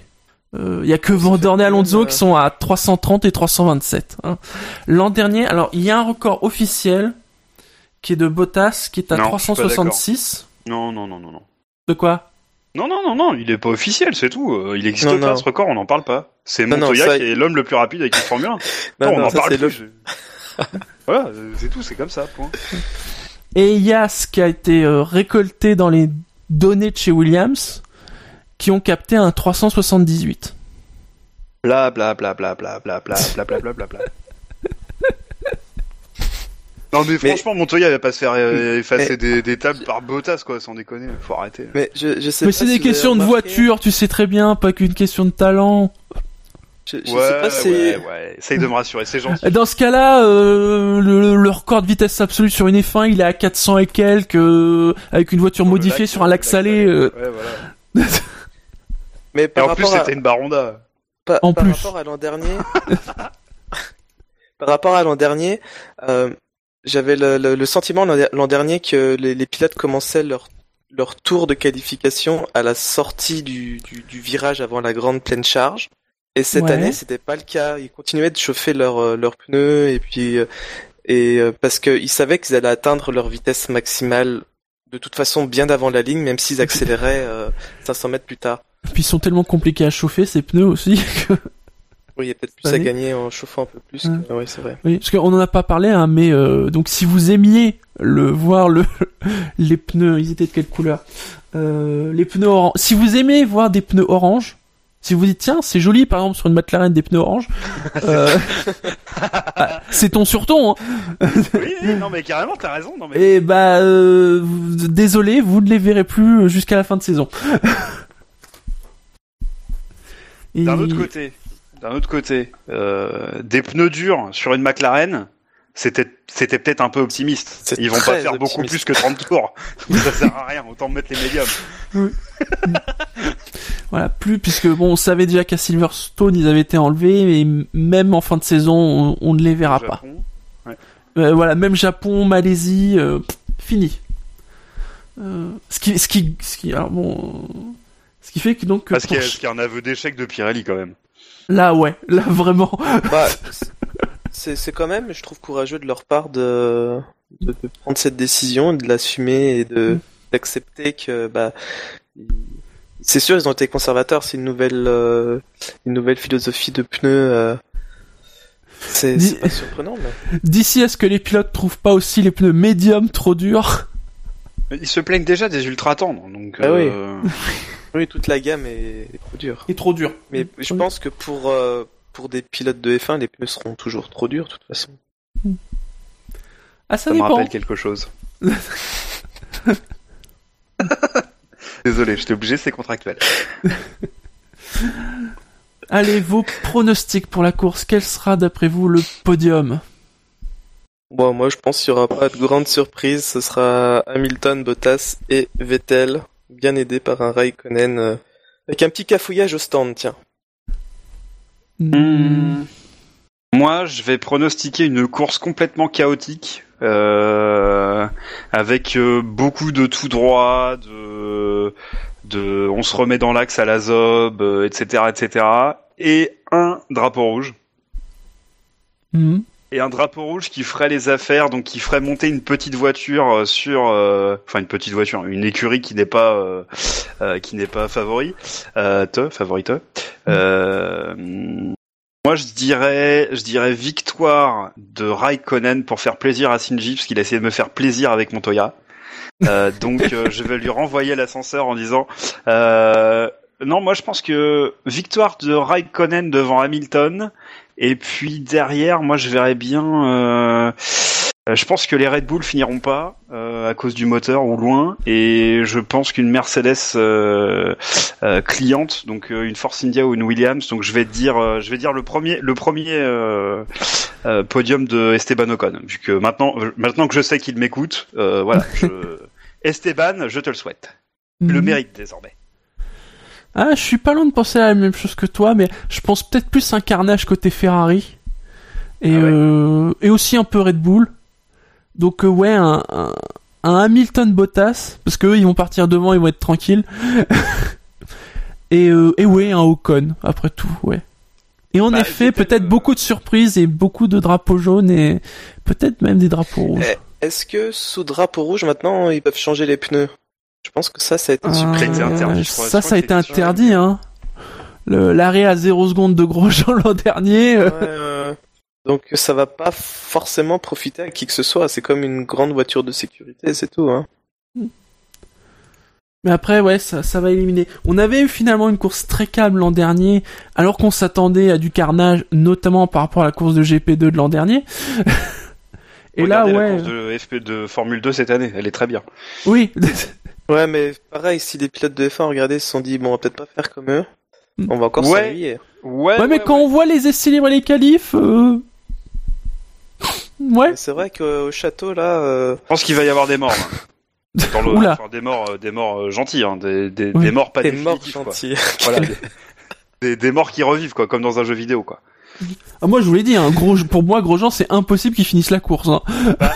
Il euh, y a que Van et Alonso qui sont à 330 et 327. Hein. L'an dernier, alors il y a un record officiel qui est de Bottas qui est à 366. Non, non, non, non, non. De quoi Non, non, non, non, il est pas officiel, c'est tout. Euh, il n'existe pas ce record, on n'en parle pas. C'est Montoya qui est l'homme le plus rapide avec une Formule 1. non, on en parle plus. voilà, c'est tout, c'est comme ça, point. Et il y a ce qui a été euh, récolté dans les données de chez Williams, qui ont capté un 378. Bla bla bla bla bla bla bla bla bla bla bla bla. Non mais, franchement Montoya va pas se faire euh, effacer des, des, tables par Bottas quoi, sans déconner, faut arrêter. Mais je, je sais Mais c'est des questions de voiture, tu sais très bien, pas qu'une question de talent. Je, je ouais, sais pas si... ouais, ouais, essaye de me rassurer, c'est gentil. Dans ce cas-là, euh, le, le, record de vitesse absolue sur une F1, il est à 400 et quelques, euh, avec une voiture modifiée sur un lac salé. Euh... Ouais, voilà. Mais par et en plus, c'était une Baronda. en par plus. rapport à l'an dernier, par rapport à l'an dernier, euh, j'avais le, le, le, sentiment l'an dernier que les, les, pilotes commençaient leur leur tour de qualification à la sortie du, du, du virage avant la grande pleine charge. Et cette année, c'était pas le cas. Ils continuaient de chauffer leurs euh, leurs pneus et puis euh, et euh, parce qu'ils savaient qu'ils allaient atteindre leur vitesse maximale de toute façon bien avant la ligne, même s'ils accéléraient 500 mètres plus tard. Puis ils sont tellement compliqués à chauffer ces pneus aussi. Que... Oui, il y a peut-être plus à gagner en chauffant un peu plus. Oui, c'est vrai. Oui, parce qu'on en a pas parlé, hein, mais donc si vous aimiez le voir le les pneus, ils étaient de quelle couleur? Les pneus orange. Si vous aimez voir des pneus orange, si vous dites tiens c'est joli par exemple sur une McLaren des pneus orange, euh, ah, c'est ton sur ton. Hein. oui, non mais carrément t'as raison. Non, mais... Et bah euh, désolé, vous ne les verrez plus jusqu'à la fin de saison. D'un autre côté, d'un autre côté, euh, des pneus durs sur une McLaren, c'était c'était peut-être un peu optimiste. Ils vont pas faire beaucoup plus que 30 tours. ça sert à rien, autant mettre les médiums. voilà, plus puisque bon, on savait déjà qu'à Silverstone ils avaient été enlevés, et même en fin de saison, on, ne les verra pas. Euh, voilà, même Japon, Malaisie, euh, fini. Euh, ce qui, ce qui, ce qui, alors bon, ce qui fait que donc. Parce qu'il y, a un aveu d'échec de Pirelli quand même. Là, ouais, là vraiment. Bah, c'est quand même, je trouve courageux de leur part de, de, prendre cette décision, de l'assumer et de mm. d'accepter que bah c'est sûr ils ont été conservateurs, c'est une nouvelle euh, une nouvelle philosophie de pneus. Euh, c'est pas surprenant. Mais... D'ici à ce que les pilotes trouvent pas aussi les pneus médiums trop durs. Ils se plaignent déjà des ultra tendres, donc. Ah oui. Euh, oui, toute la gamme est, trop dure. Et trop dure. Mais je pense que pour pour des pilotes de F1, les pneus seront toujours trop durs de toute façon. Ah, ça, ça me rappelle quelque chose. Désolé, j'étais obligé, c'est contractuel. Allez, vos pronostics pour la course, quel sera d'après vous le podium? Bon, moi je pense qu'il n'y aura pas de grande surprise, ce sera Hamilton, Bottas et Vettel, bien aidé par un Raikkonen euh, avec un petit cafouillage au stand, tiens. Hmm. Moi, je vais pronostiquer une course complètement chaotique, euh, avec euh, beaucoup de tout droit, de, de, on se remet dans l'axe à la zob, etc., etc., et un drapeau rouge. Hmm et un drapeau rouge qui ferait les affaires, donc qui ferait monter une petite voiture euh, sur, euh, enfin une petite voiture, une écurie qui n'est pas, euh, euh qui n'est pas favori, euh, te, favorite. moi, je dirais, je dirais victoire de Raikkonen pour faire plaisir à Shinji, parce qu'il a essayé de me faire plaisir avec Montoya. donc, je vais lui renvoyer l'ascenseur en disant. non, moi je pense que victoire de Raikkonen devant Hamilton et puis derrière, moi je verrais bien. Euh, je pense que les Red Bull finiront pas euh, à cause du moteur ou loin, et je pense qu'une Mercedes euh, euh cliente, donc une Force India ou une Williams, donc je vais dire, euh, je vais dire le premier, le premier podium de Esteban Ocon, vu que maintenant, maintenant que je sais qu'il m'écoute, voilà, je... Esteban, je te le souhaite, le mhm. mérite désormais. Ah, je suis pas loin de penser à la même chose que toi, mais je pense peut-être plus un carnage côté Ferrari. Et, Ah ouais. euh, et aussi un peu Red Bull. Donc euh, ouais, un, un, un Hamilton Bottas, parce qu'eux ils vont partir devant, ils vont être tranquilles. et, euh, et ouais, un Ocon, après tout, ouais. Et en Bah, effet, peut-être euh, beaucoup de surprises et beaucoup de drapeaux jaunes et peut-être même des drapeaux rouges. Eh, Est-ce que sous drapeau rouge maintenant ils peuvent changer les pneus? Je pense que ça, ça a été Ah, supprimé. interdit, je crois. Ça, Je ça a été interdit, hein. Le- L'arrêt à 0 secondes de Grosjean l'an dernier. euh, ouais. Donc ça va pas forcément profiter à qui que ce soit. C'est comme une grande voiture de sécurité, c'est tout. Hein. Mais après, ouais, ça, ça va éliminer. On avait eu finalement une course très calme l'an dernier, alors qu'on s'attendait à du carnage, notamment par rapport à la course de GP2 de l'an dernier. Et là, Regardez la ouais, course de FP de Formule 2 cette année, elle est très bien. oui, Ouais, mais pareil, si les pilotes de F1 regardez, se sont dit bon, on va peut-être pas faire comme eux. Mm. On va encore Ouais. s'ennuyer. Ouais, ouais, mais quand on voit les essais libres et les qualifs, euh... ouais, Mais C'est vrai qu'au château là, euh, Je pense qu'il va y avoir des morts. là. Dans le, Oula. enfin, des morts, euh, des morts euh, gentils, hein, des, des, Oui. des morts pas. Voilà, des, des, des morts qui revivent, quoi, comme dans un jeu vidéo, quoi. Ah, moi je vous l'ai dit, hein, gros, pour moi Grosjean c'est impossible qu'il finisse la course. Hein.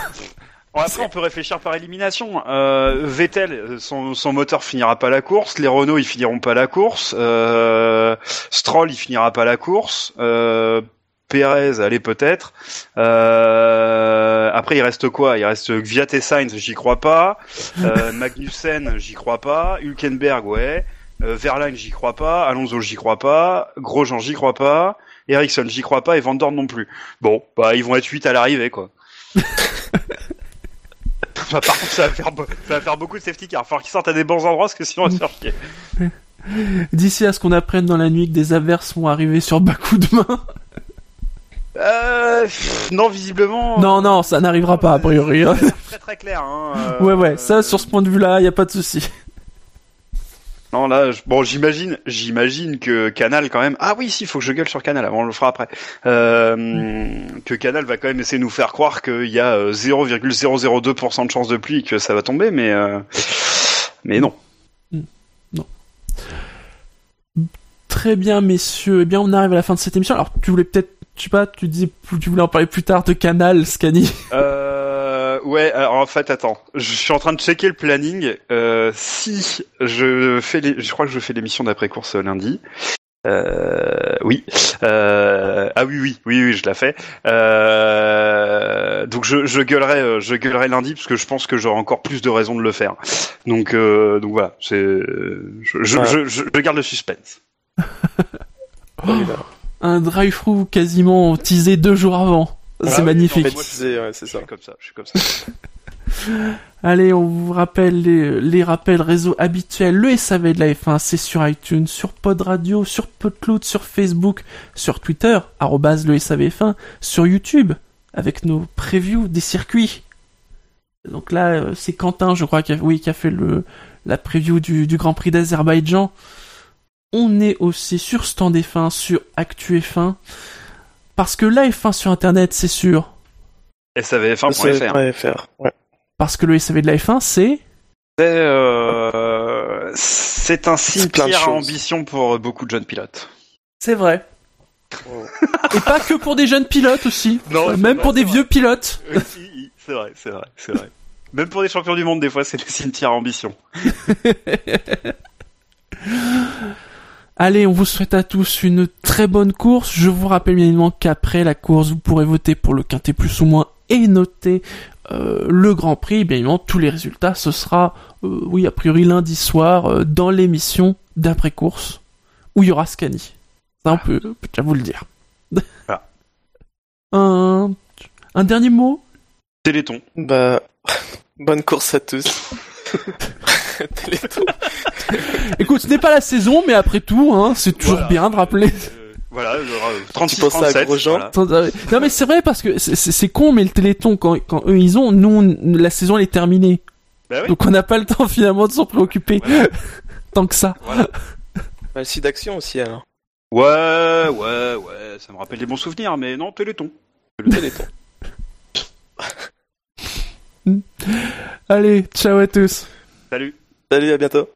Bon, après, on peut réfléchir par élimination. Euh, Vettel, son, son moteur finira pas la course. Les Renault, ils finiront pas la course. Euh, Stroll, il finira pas la course. Euh, Perez, allez peut-être. Euh, après, il reste quoi? Il reste Gviat et Sainz, j'y crois pas. Euh, Magnussen, j'y crois pas. Hülkenberg, ouais. Euh, Verlaine, j'y crois pas. Alonso, j'y crois pas. Grosjean, j'y crois pas. Ericsson, j'y crois pas. Et Van Dorn non plus. Bon, bah ils vont être 8 à l'arrivée, quoi. Bah, par contre, ça va, faire, be- ça va faire beaucoup de safety cars. Il va falloir qu'ils sortent à des bons endroits parce que sinon on va se faire chier. D'ici à ce qu'on apprenne dans la nuit que des averses vont arriver sur Bakou demain. Euh, pff, non, visiblement. non, non, ça n'arrivera pas a priori. hein. C'est très très clair. Hein, euh, Ouais, ouais, ça sur ce point de vue-là, y a pas de souci. Non, là, je- bon, j'imagine, j'imagine que Canal quand même. Ah oui, si, faut que je gueule sur Canal. Avant, on le fera après. Euh, que Canal va quand même essayer de nous faire croire qu'il y a euh, 0,002% de chance de pluie et que ça va tomber, mais euh, mais non. Très bien, messieurs. Eh bien, on arrive à la fin de cette émission. Alors, tu voulais peut-être, je sais pas, tu disais, tu voulais en parler plus tard de Canal, Scani? Euh, ouais, alors en fait, attends, je suis en train de checker le planning. Euh, si je fais, les, je crois que je fais l'émission d'après course lundi. Euh, oui. Euh, ah oui, oui, oui, oui, je la fais. Euh, donc je, je gueulerai, euh, je gueulerai lundi parce que je pense que j'aurai encore plus de raisons de le faire. Donc, euh, donc voilà, c'est, je, je, Ouais. je, je, je garde le suspense. Un drive-through quasiment teasé deux jours avant. C'est magnifique. moi, ouais, c'est Je ça. suis comme ça, je suis comme ça. Allez, on vous rappelle les, les rappels réseaux habituels. Le SAV de la F1, c'est sur iTunes, sur Pod Radio, sur Podcloud, sur Facebook, sur Twitter, arrobase le SAVF1, sur YouTube, avec nos previews des circuits. Donc là, euh, c'est Quentin, je crois, qui a, oui, qui a fait le, la preview du, du Grand Prix d'Azerbaïdjan. On est aussi sur Stand F1, sur Actu F1. Parce que la F1 sur Internet, c'est sûr. SAVF1.fr. C'est FR. Ouais. Parce que le SAV de la F1, c'est... C'est euh, c'est un cimetière à ambition pour beaucoup de jeunes pilotes. C'est vrai. Et pas que pour des jeunes pilotes aussi. Non, même vrai, pour des vieux pilotes. c'est vrai, c'est vrai, c'est vrai. Même pour des champions du monde, des fois, c'est des cimetières à ambition. Allez, on vous souhaite à tous une très bonne course. Je vous rappelle bien évidemment qu'après la course, vous pourrez voter pour le quintet plus ou moins et noter euh, le Grand Prix. Bien évidemment, tous les résultats, ce sera, euh, oui, a priori lundi soir, euh, dans l'émission d'après-course, où il y aura Scani. Ça, on peut, on peut déjà vous le dire. Voilà. un, un dernier mot? Téléthon. Bah, bonne course à tous. Téléthon. Écoute, ce n'est pas la saison, mais après tout, hein, c'est toujours Voilà. bien de rappeler. Euh, voilà, genre, euh, 36 Tu penses à 37. Grosjean voilà. Euh, Non mais c'est vrai parce que c'est- con mais le Téléthon quand, quand eux ils ont nous on- la saison elle est terminée Bah oui. donc on n'a pas le temps finalement de s'en préoccuper Voilà. tant que ça. Bah, le site d'action aussi alors. Ouais, ouais, ouais, ça me rappelle des bons souvenirs, mais non, Téléthon. Le Téléthon. Allez ciao à tous. Salut. Salut, à bientôt.